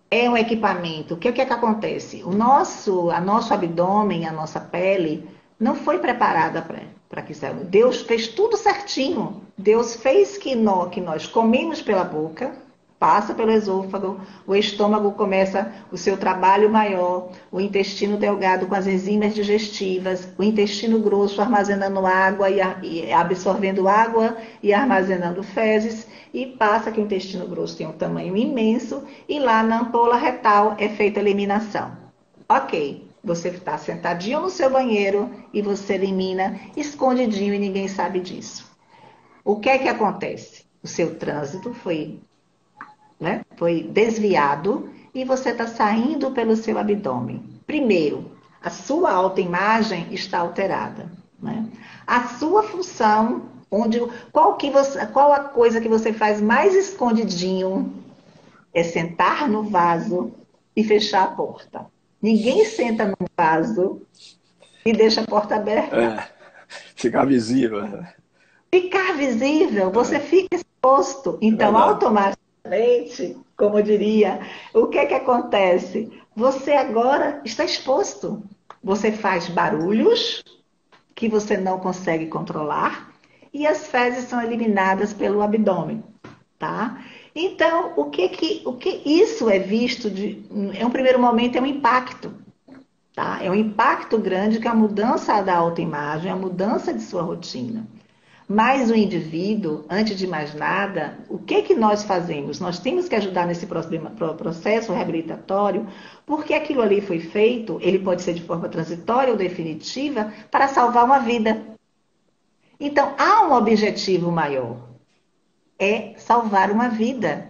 É um equipamento. O que, é que acontece? O nosso, a nosso abdômen, a nossa pele, não foi preparada para que isso. Deus fez tudo certinho. Deus fez que nós, que nós comemos pela boca, passa pelo esôfago, o estômago começa o seu trabalho maior, o intestino delgado com as enzimas digestivas, o intestino grosso armazenando água e absorvendo água e armazenando fezes, e passa que o intestino grosso tem um tamanho imenso, e lá na ampola retal é feita a eliminação. Ok, você está sentadinho no seu banheiro e você elimina escondidinho e ninguém sabe disso. O que é que acontece? O seu trânsito foi né? Foi desviado e você está saindo pelo seu abdômen. Primeiro, a sua autoimagem está alterada. Né? A sua função, onde qual, que você, qual a coisa que você faz mais escondidinho é sentar no vaso e fechar a porta. Ninguém senta no vaso e deixa a porta aberta. É, ficar visível. Né? Ficar visível, você é. fica exposto. Então, é automaticamente Leite, como diria, o que é que acontece? Você agora está exposto. Você faz barulhos que você não consegue controlar e as fezes são eliminadas pelo abdômen, tá? Então, o que que o que isso é visto de em um primeiro momento é um impacto, tá? É um impacto grande que é a mudança da autoimagem, a mudança de sua rotina. Mas o indivíduo, antes de mais nada, o que que nós fazemos? Nós temos que ajudar nesse processo reabilitatório, porque aquilo ali foi feito, ele pode ser de forma transitória ou definitiva, para salvar uma vida. Então, há um objetivo maior, é salvar uma vida,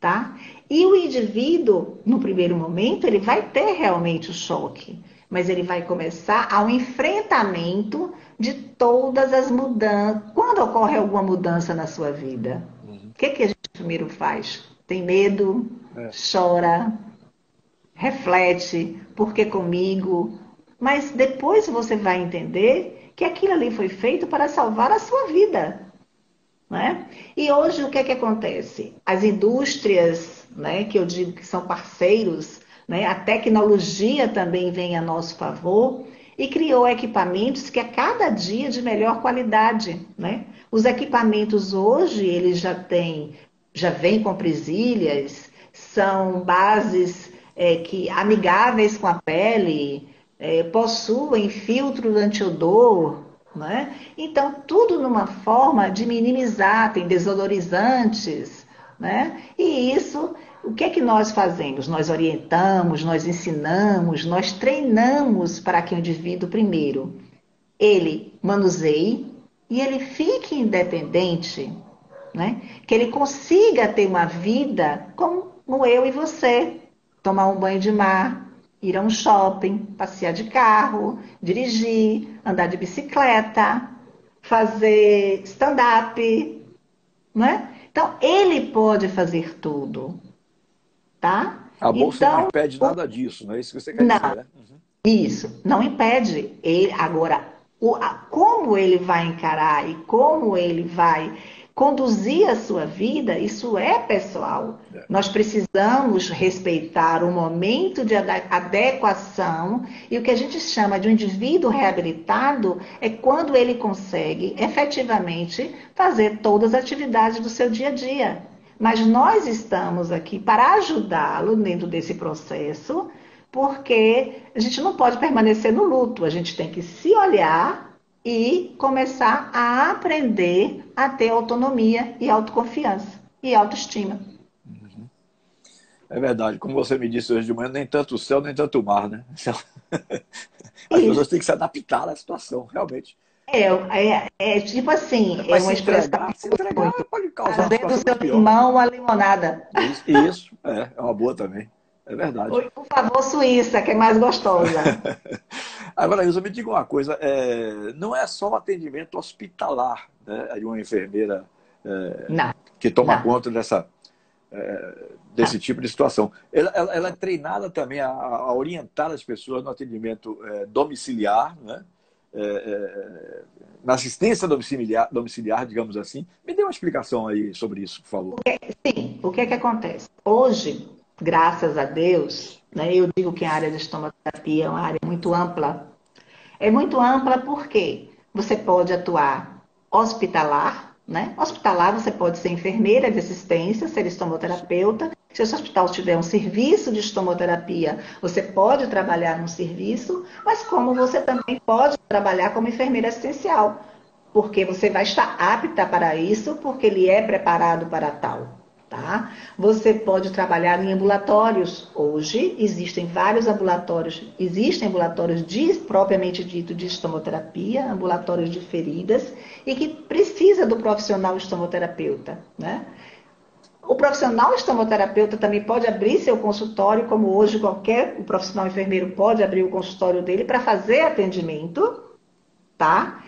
tá? E o indivíduo, no primeiro momento, ele vai ter realmente o choque, mas ele vai começar ao enfrentamento de todas as mudanças. Quando ocorre alguma mudança na sua vida, uhum. o que, que a gente primeiro faz? Tem medo, é. chora, reflete, por que comigo? Mas depois você vai entender que aquilo ali foi feito para salvar a sua vida. Né? E hoje o que, é que acontece? As indústrias, né, que eu digo que são parceiros, né, a tecnologia também vem a nosso favor e criou equipamentos que a cada dia de melhor qualidade, né? Os equipamentos hoje, eles já têm, já vêm com presilhas, são bases é, que amigáveis com a pele, é, possuem filtro antiodor, né? Então, tudo numa forma de minimizar, tem desodorizantes, né? E isso o que é que nós fazemos? Nós orientamos, nós ensinamos, nós treinamos para que o indivíduo, primeiro, ele manuseie e ele fique independente, né? que ele consiga ter uma vida como eu e você. Tomar um banho de mar, ir a um shopping, passear de carro, dirigir, andar de bicicleta, fazer stand-up. Né? Então, ele pode fazer tudo. Tá? A bolsa então, não impede nada disso, não é isso que você quer não, dizer, né? Uhum. Isso, não impede. Ele, agora, o, a, como ele vai encarar e como ele vai conduzir a sua vida, isso é pessoal. É. Nós precisamos respeitar o momento de adequação e o que a gente chama de um indivíduo reabilitado é quando ele consegue efetivamente fazer todas as atividades do seu dia a dia. Mas nós estamos aqui para ajudá-lo dentro desse processo, porque a gente não pode permanecer no luto, a gente tem que se olhar e começar a aprender a ter autonomia e autoconfiança e autoestima. Uhum. É verdade, como você me disse hoje de manhã, nem tanto o céu, nem tanto o mar, né? As Isso. pessoas têm que se adaptar à situação, realmente. É, é, é tipo assim, é uma expressão. Se entregar, pode causar Fazer do seu limão a limonada. Isso, isso, é, é uma boa também. É verdade. Por favor, Suíça, que é mais gostosa. Agora, Ilza, me diga uma coisa: é, não é só o atendimento hospitalar né, de uma enfermeira é, que toma não. conta dessa, é, desse não. tipo de situação. Ela, ela, ela, é treinada também a, a, orientar as pessoas no atendimento é, domiciliar, né? É, é, na assistência domiciliar, domiciliar, digamos assim. Me dê uma explicação aí sobre isso, por favor. Sim, o que é que acontece? Hoje, graças a Deus, né, eu digo que a área de estomoterapia é uma área muito ampla. É muito ampla porque você pode atuar hospitalar, né? Hospitalar você pode ser enfermeira de assistência, ser estomoterapeuta. Se o seu hospital tiver um serviço de estomoterapia, você pode trabalhar no serviço, mas como você também pode trabalhar como enfermeira assistencial, porque você vai estar apta para isso, porque ele é preparado para tal. Tá? Você pode trabalhar em ambulatórios. Hoje existem vários ambulatórios, existem ambulatórios de, propriamente dito de estomoterapia, ambulatórios de feridas, e que precisa do profissional estomoterapeuta. Né? O profissional estomoterapeuta também pode abrir seu consultório, como hoje qualquer o profissional enfermeiro pode abrir o consultório dele para fazer atendimento, tá?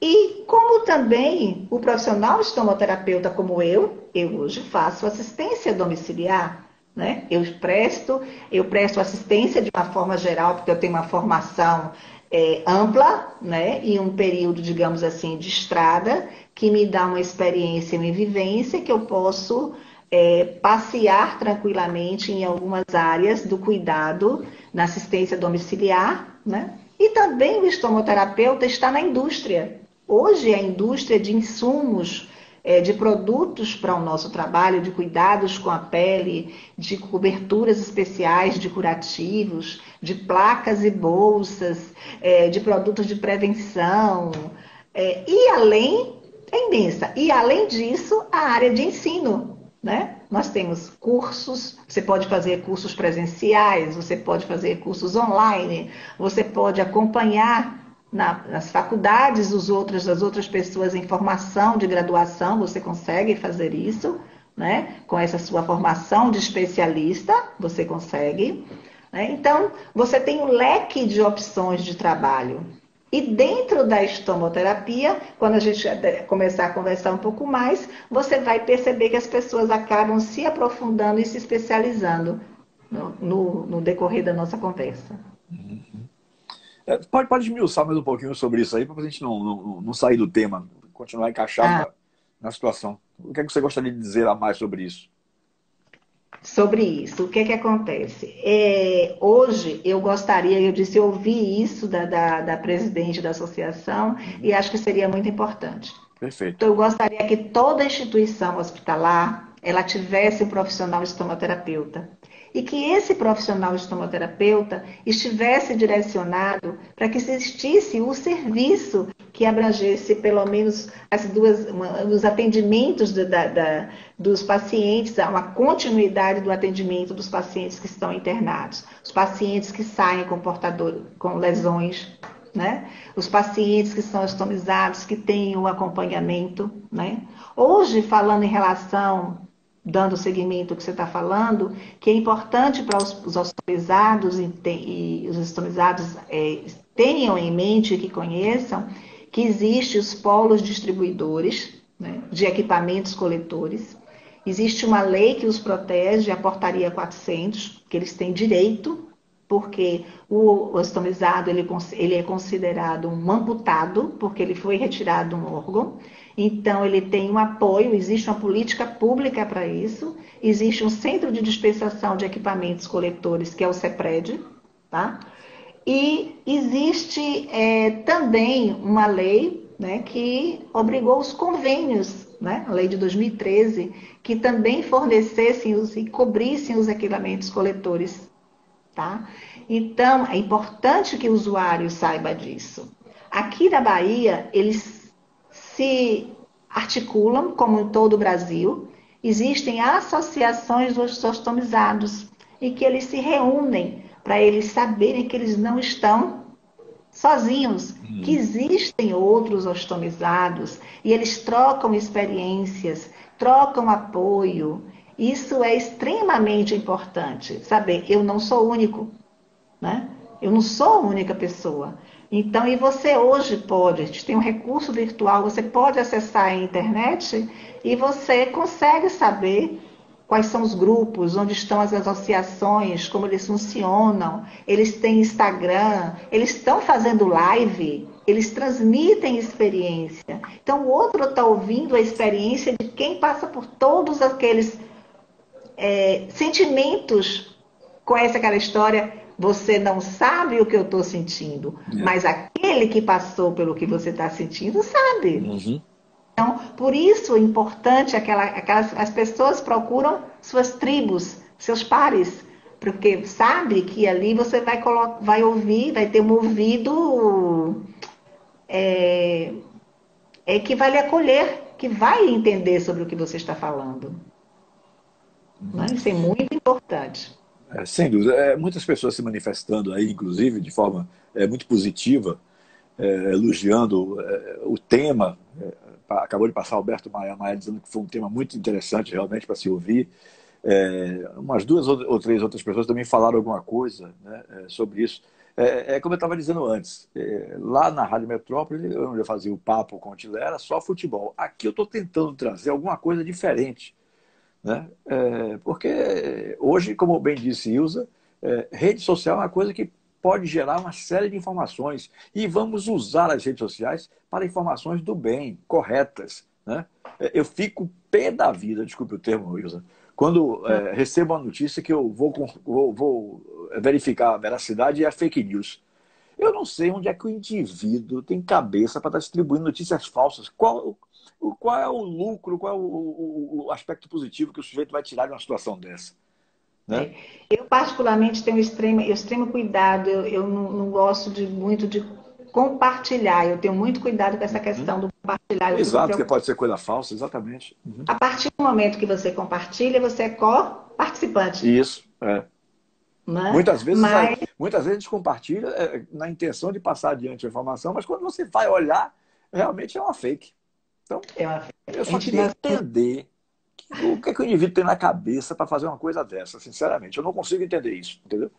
E como também o profissional estomoterapeuta como eu, eu hoje faço assistência domiciliar, né? Eu presto, eu presto assistência de uma forma geral, porque eu tenho uma formação é, ampla, né? E um período, digamos assim, de estrada, que me dá uma experiência, uma vivência que eu posso é, passear tranquilamente em algumas áreas do cuidado na assistência domiciliar, né? E também o estomoterapeuta está na indústria, Hoje, a indústria de insumos, é, de produtos para o nosso trabalho, de cuidados com a pele, de coberturas especiais, de curativos, de placas e bolsas, é, de produtos de prevenção, é, e além, é imensa, e além disso, a área de ensino. Né? Nós temos cursos, você pode fazer cursos presenciais, você pode fazer cursos online, você pode acompanhar na, nas faculdades os outros, as outras pessoas em formação de graduação, você consegue fazer isso, né? Com essa sua formação de especialista, você consegue. Né? Então, você tem um leque de opções de trabalho. E dentro da estomoterapia, quando a gente começar a conversar um pouco mais, você vai perceber que as pessoas acabam se aprofundando e se especializando no, no, no decorrer da nossa conversa. Uhum. É, pode, pode esmiuçar mais um pouquinho sobre isso aí, para a gente não, não, não, sair do tema, continuar encaixado ah. na, na, situação. O que, é que você gostaria de dizer a mais sobre isso? Sobre isso, o que é que acontece? É, hoje eu gostaria, eu disse, eu ouvi isso da, da, da presidente da associação uhum. e acho que seria muito importante. Perfeito. Então, eu gostaria que toda instituição hospitalar ela tivesse um profissional estomoterapeuta e que esse profissional estomoterapeuta estivesse direcionado para que existisse o serviço que abrangesse pelo menos as duas, os atendimentos da, da, dos pacientes, uma continuidade do atendimento dos pacientes que estão internados, os pacientes que saem com portador, com lesões, né? Os pacientes que são estomizados, que têm o acompanhamento, né? Hoje, falando em relação dando seguimento ao que você está falando, que é importante para os, os hospitalizados e, e os hospitalizados é, tenham em mente e que conheçam que existem os polos distribuidores né, de equipamentos coletores Existe uma lei que os protege, a Portaria 400, que eles têm direito, porque o ostomizado ele, ele é considerado um amputado, porque ele foi retirado um órgão. Então, ele tem um apoio, existe uma política pública para isso, existe um centro de dispensação de equipamentos coletores, que é o CEPRED, tá? E existe é, também uma lei né, que obrigou os convênios, né, a lei de 2013, que também fornecessem os, e cobrissem os equipamentos coletores. Tá? Então, é importante que o usuário saiba disso. Aqui na Bahia, eles se articulam, como em todo o Brasil, existem associações dos ostomizados e que eles se reúnem para eles saberem que eles não estão sozinhos, hum. que existem outros ostomizados e eles trocam experiências, trocam apoio. Isso é extremamente importante. Saber, eu não sou único, né? Eu não sou a única pessoa. Então, e você hoje pode, tem um recurso virtual, você pode acessar a internet e você consegue saber quais são os grupos, onde estão as associações, como eles funcionam. Eles têm Instagram, eles estão fazendo live, eles transmitem experiência. Então o outro está ouvindo a experiência de quem passa por todos aqueles é, sentimentos. Conhece aquela história? Você não sabe o que eu estou sentindo, é. mas aquele que passou pelo que você está sentindo sabe. Uhum. Então, por isso é importante aquela, aquelas, as pessoas procuram suas tribos, seus pares, porque sabe que ali você vai, vai ouvir, vai ter um ouvido é, é que vai lhe acolher, que vai entender sobre o que você está falando. Né? Isso é muito importante. É, sem dúvida. É, muitas pessoas se manifestando aí, inclusive, de forma é, muito positiva, é, elogiando é, o tema acabou de passar Alberto Maia, Maia dizendo que foi um tema muito interessante realmente para se ouvir. É, umas duas ou três outras pessoas também falaram alguma coisa né, é, sobre isso. É, é, como eu estava dizendo antes, é, lá na Rádio Metrópole, onde eu fazia o papo com o Tilé, era só futebol. Aqui eu estou tentando trazer alguma coisa diferente. Né? É, porque hoje, como bem disse Ilza, é, rede social é uma coisa que pode gerar uma série de informações. E vamos usar as redes sociais para informações do bem, corretas. Né? É, eu fico pé da vida, desculpe o termo, Wilson, quando é, recebo a notícia que eu vou, vou, vou, verificar a veracidade a fake news. Eu não sei onde é que o indivíduo tem cabeça para estar distribuindo notícias falsas. Qual, qual é o lucro, qual é o, o, aspecto positivo que o sujeito vai tirar de uma situação dessa? Né? Eu, particularmente, tenho extremo, extremo cuidado, eu, eu não, não, gosto de, muito de compartilhar, eu tenho muito cuidado com essa uhum. questão do compartilhar. Exato, que pode ser coisa falsa, exatamente. Uhum. A partir do momento que você compartilha, você é co-participante. Isso, é. Muitas, vezes, mas... muitas vezes a gente compartilha é, na intenção de passar adiante a informação, mas quando você vai olhar, realmente é uma fake. Então, é uma... eu só queria entender o que, é que o indivíduo tem na cabeça para fazer uma coisa dessa, sinceramente? Eu não consigo entender isso, entendeu?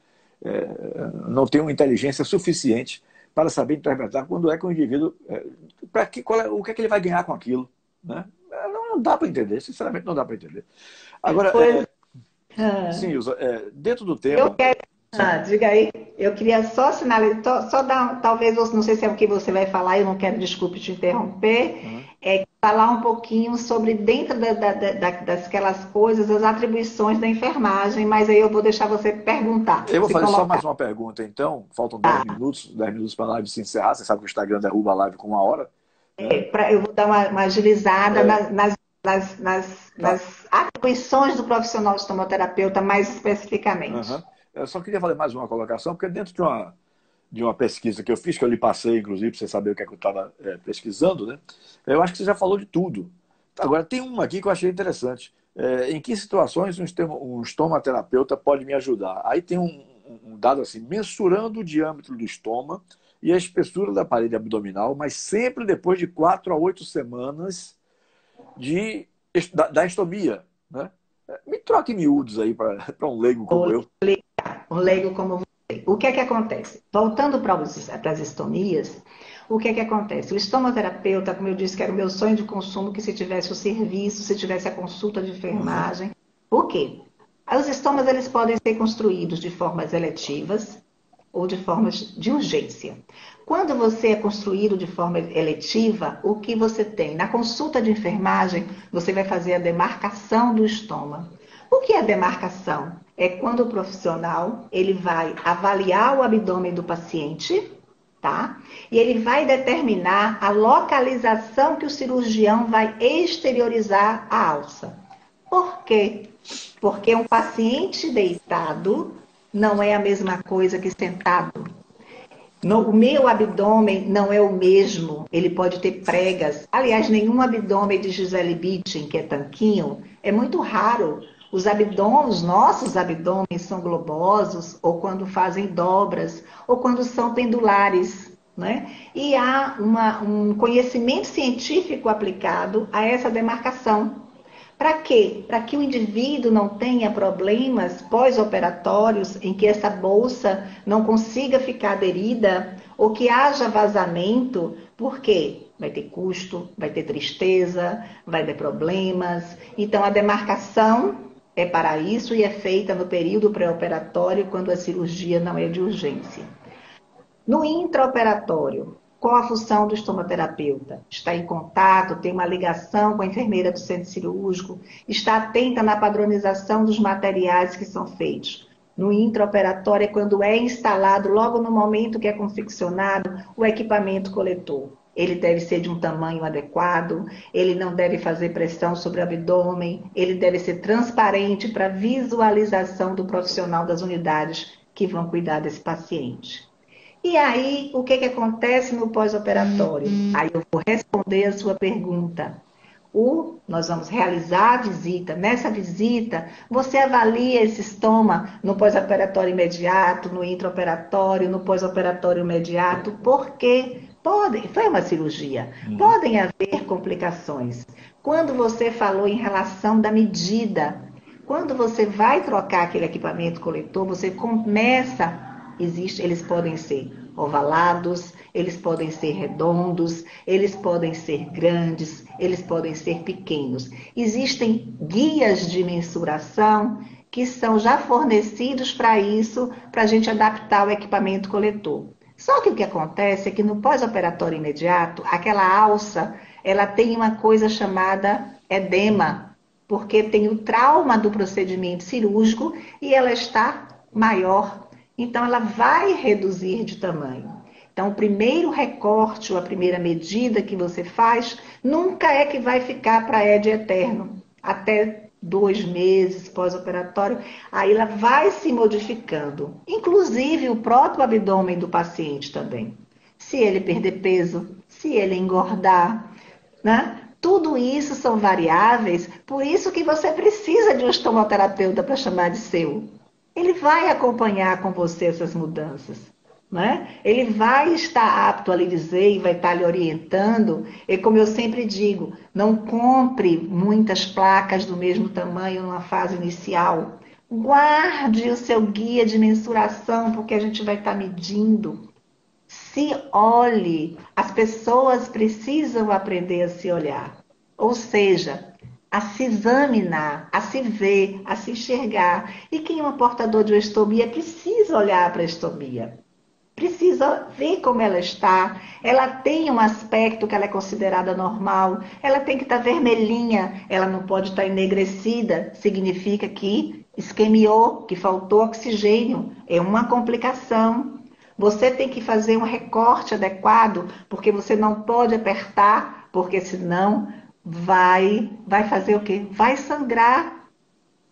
É, não tenho inteligência suficiente para saber interpretar quando é que o indivíduo. É, para que, qual é, o que é que ele vai ganhar com aquilo? Né? É, não, não dá para entender, sinceramente não dá para entender. Agora, é, ah. sim, Ilza, é, dentro do tema. Eu quero ah, diga aí. Eu queria só sinalizar, só dar, talvez, não sei se é o que você vai falar, eu não quero, desculpe te interromper, uhum. é falar um pouquinho sobre dentro da, da, da, daquelas coisas, as atribuições da enfermagem, mas aí eu vou deixar você perguntar. Eu vou fazer colocar. só mais uma pergunta, então. Faltam 10 ah. minutos, 10 minutos para a live se encerrar. Você sabe que o Instagram derruba a live com uma hora. É, pra, eu vou dar uma, uma agilizada é. nas, nas, nas, nas, tá. nas atribuições do profissional estomoterapeuta mais especificamente. Uhum. Eu só queria fazer mais uma colocação, porque dentro de uma, de uma pesquisa que eu fiz, que eu lhe passei, inclusive, para você saber o que, é que eu estava é, pesquisando, né? eu acho que você já falou de tudo. Agora, tem uma aqui que eu achei interessante. É, em que situações um estomaterapeuta pode me ajudar? Aí tem um, um dado assim, mensurando o diâmetro do estômago e a espessura da parede abdominal, mas sempre depois de quatro a oito semanas de, da, da estomia. Né? Me troque miúdos aí para um leigo como eu um leigo como você. O que é que acontece? Voltando para as estomias, o que é que acontece? O estomoterapeuta, como eu disse, que era o meu sonho de consumo, que se tivesse o serviço, se tivesse a consulta de enfermagem. Por quê? Os estomas eles podem ser construídos de formas eletivas ou de formas de urgência. Quando você é construído de forma eletiva, o que você tem? Na consulta de enfermagem, você vai fazer a demarcação do estômago. O que é demarcação? É quando o profissional ele vai avaliar o abdômen do paciente, tá? E ele vai determinar a localização que o cirurgião vai exteriorizar a alça. Por quê? Porque um paciente deitado não é a mesma coisa que sentado. No, o meu abdômen não é o mesmo, ele pode ter pregas. Aliás, nenhum abdômen de Gisele Bündchen, que é tanquinho, é muito raro. Os abdômenes, nossos abdômenes são globosos, ou quando fazem dobras, ou quando são pendulares. Né? E há uma, um conhecimento científico aplicado a essa demarcação. Para quê? Para que o indivíduo não tenha problemas pós-operatórios em que essa bolsa não consiga ficar aderida ou que haja vazamento, por quê? Vai ter custo, vai ter tristeza, vai ter problemas. Então a demarcação é para isso e é feita no período pré-operatório quando a cirurgia não é de urgência. No intraoperatório, qual a função do estomaterapeuta? Está em contato, tem uma ligação com a enfermeira do centro cirúrgico, está atenta na padronização dos materiais que são feitos. No intraoperatório é quando é instalado, logo no momento que é confeccionado, o equipamento coletor. Ele deve ser de um tamanho adequado, ele não deve fazer pressão sobre o abdômen, ele deve ser transparente para visualização do profissional das unidades que vão cuidar desse paciente. E aí, o que, que acontece no pós-operatório? Aí eu vou responder a sua pergunta. O, nós vamos realizar a visita. Nessa visita, você avalia esse estoma no pós-operatório imediato, no intraoperatório, no pós-operatório imediato, porque podem, foi uma cirurgia, hum. podem haver complicações. Quando você falou em relação da medida, quando você vai trocar aquele equipamento coletor, você começa existe, eles podem ser ovalados, eles podem ser redondos, eles podem ser grandes, eles podem ser pequenos. Existem guias de mensuração que são já fornecidos para isso, para a gente adaptar o equipamento coletor. Só que o que acontece é que no pós-operatório imediato, aquela alça, ela tem uma coisa chamada edema, porque tem o trauma do procedimento cirúrgico e ela está maior então, ela vai reduzir de tamanho. Então, o primeiro recorte ou a primeira medida que você faz nunca é que vai ficar para ED eterno. Até dois meses pós-operatório, aí ela vai se modificando. Inclusive o próprio abdômen do paciente também. Se ele perder peso, se ele engordar, né? Tudo isso são variáveis, por isso que você precisa de um estomoterapeuta para chamar de seu ele vai acompanhar com você essas mudanças. Né? Ele vai estar apto a lhe dizer e vai estar lhe orientando. E como eu sempre digo, não compre muitas placas do mesmo tamanho numa fase inicial. Guarde o seu guia de mensuração, porque a gente vai estar medindo. Se olhe. As pessoas precisam aprender a se olhar. Ou seja, a se examinar, a se ver, a se enxergar. E quem é um portador de estomia precisa olhar para a estomia. Precisa ver como ela está. Ela tem um aspecto que ela é considerada normal. Ela tem que estar vermelhinha. Ela não pode estar enegrecida. Significa que isquemiou, que faltou oxigênio. É uma complicação. Você tem que fazer um recorte adequado, porque você não pode apertar, porque senão vai, vai fazer o quê? Vai sangrar,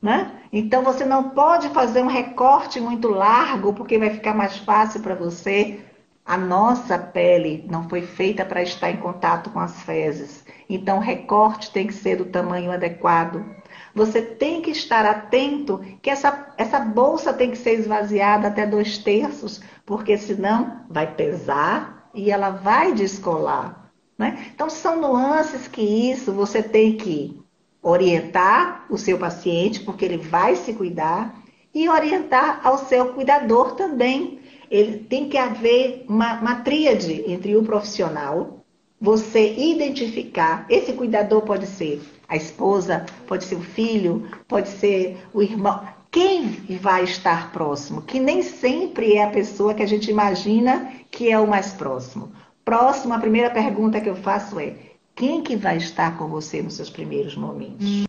né? Então você não pode fazer um recorte muito largo, porque vai ficar mais fácil para você. A nossa pele não foi feita para estar em contato com as fezes. Então o recorte tem que ser do tamanho adequado. Você tem que estar atento que essa, essa bolsa tem que ser esvaziada até dois terços, porque senão vai pesar e ela vai descolar. Né? Então, são nuances que isso você tem que orientar o seu paciente, porque ele vai se cuidar, e orientar ao seu cuidador também. ele tem que haver uma, uma tríade entre o profissional, você identificar, esse cuidador pode ser a esposa, pode ser o filho, pode ser o irmão, quem vai estar próximo, que nem sempre é a pessoa que a gente imagina que é o mais próximo. Próximo, a primeira pergunta que eu faço é: quem que vai estar com você nos seus primeiros momentos?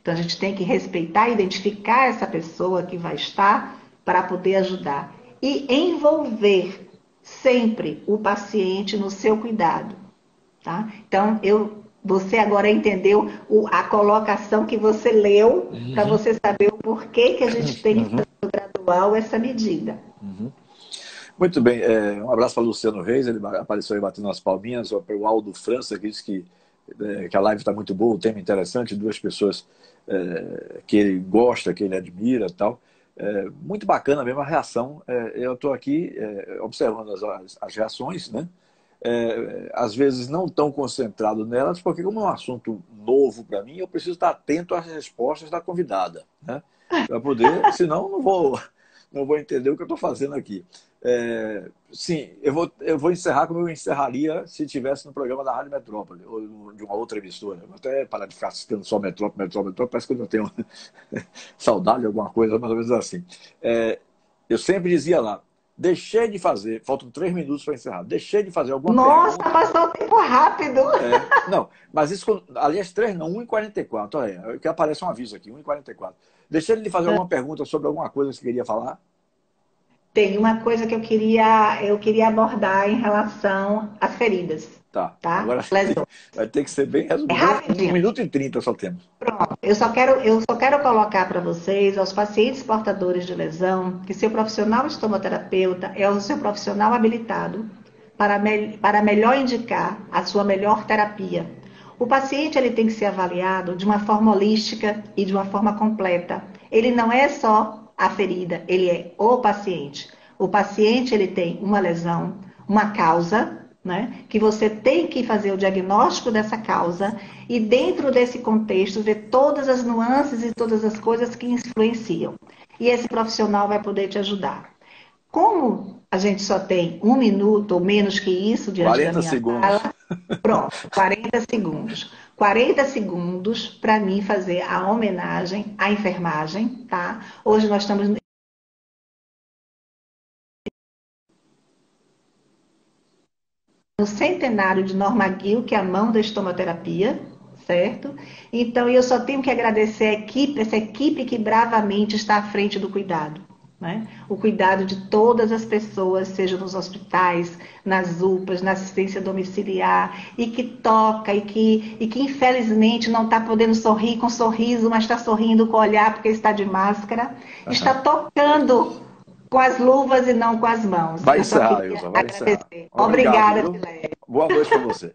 Então a gente tem que respeitar, identificar essa pessoa que vai estar para poder ajudar e envolver sempre o paciente no seu cuidado, tá? Então eu você agora entendeu o, a colocação que você leu uhum. para você saber o porquê que a gente tem uhum. que fazer gradual essa medida. Uhum. Muito bem, é, um abraço para o Luciano Reis, ele apareceu aí batendo as palminhas, para o Aldo França, que disse que, é, que a live está muito boa, o tema interessante, duas pessoas é, que ele gosta, que ele admira tal. É, muito bacana mesmo a reação. É, eu estou aqui é, observando as, as, reações, né? Às vezes não tão concentrado nelas, porque como é um assunto novo para mim, eu preciso estar atento às respostas da convidada, né? Para poder, senão não vou, não vou entender o que eu estou fazendo aqui. É, sim, eu vou, eu vou encerrar como eu encerraria se tivesse no programa da Rádio Metrópole, ou de uma outra emissora. Vou até parar de ficar citando só Metrópole, Metrópole, Metrópole, parece que eu não tenho saudade, alguma coisa, mais ou menos assim. É, eu sempre dizia lá, deixei de fazer, faltam três minutos para encerrar, deixei de fazer alguma Nossa, pergunta. Nossa, passou o tempo rápido! É, não, mas isso, aliás, três não, 1h44, olha aí, que aparece um aviso aqui, 1h44. Deixei de fazer é. alguma pergunta sobre alguma coisa que você queria falar? Tem uma coisa que eu queria, eu queria abordar em relação às feridas. Tá. tá? Agora vai ter que ser bem resumido. É rapidinho. Um minuto e trinta só temos. Pronto. Eu só quero, eu só quero colocar para vocês, aos pacientes portadores de lesão, que seu profissional estomoterapeuta é o seu profissional habilitado para, me, para melhor indicar a sua melhor terapia. O paciente ele tem que ser avaliado de uma forma holística e de uma forma completa. Ele não é só a ferida, ele é o paciente. O paciente ele tem uma lesão, uma causa, né? Que você tem que fazer o diagnóstico dessa causa e dentro desse contexto ver todas as nuances e todas as coisas que influenciam. E esse profissional vai poder te ajudar. Como a gente só tem um minuto ou menos que isso diante 40 da minha segundos. Fala, pronto, 40 segundos. 40 segundos para mim fazer a homenagem à enfermagem, tá? Hoje nós estamos no centenário de Norma Gil, que é a mão da estomoterapia, certo? Então eu só tenho que agradecer a equipe, essa equipe que bravamente está à frente do cuidado. Né? O cuidado de todas as pessoas, seja nos hospitais, nas UPAs, na assistência domiciliar, e que toca, e que, e que infelizmente não está podendo sorrir com sorriso, mas está sorrindo com o olhar porque está de máscara, uhum. está tocando com as luvas e não com as mãos. Vai Ilza, vai encerrar. Obrigada, Obrigado, Boa noite para você.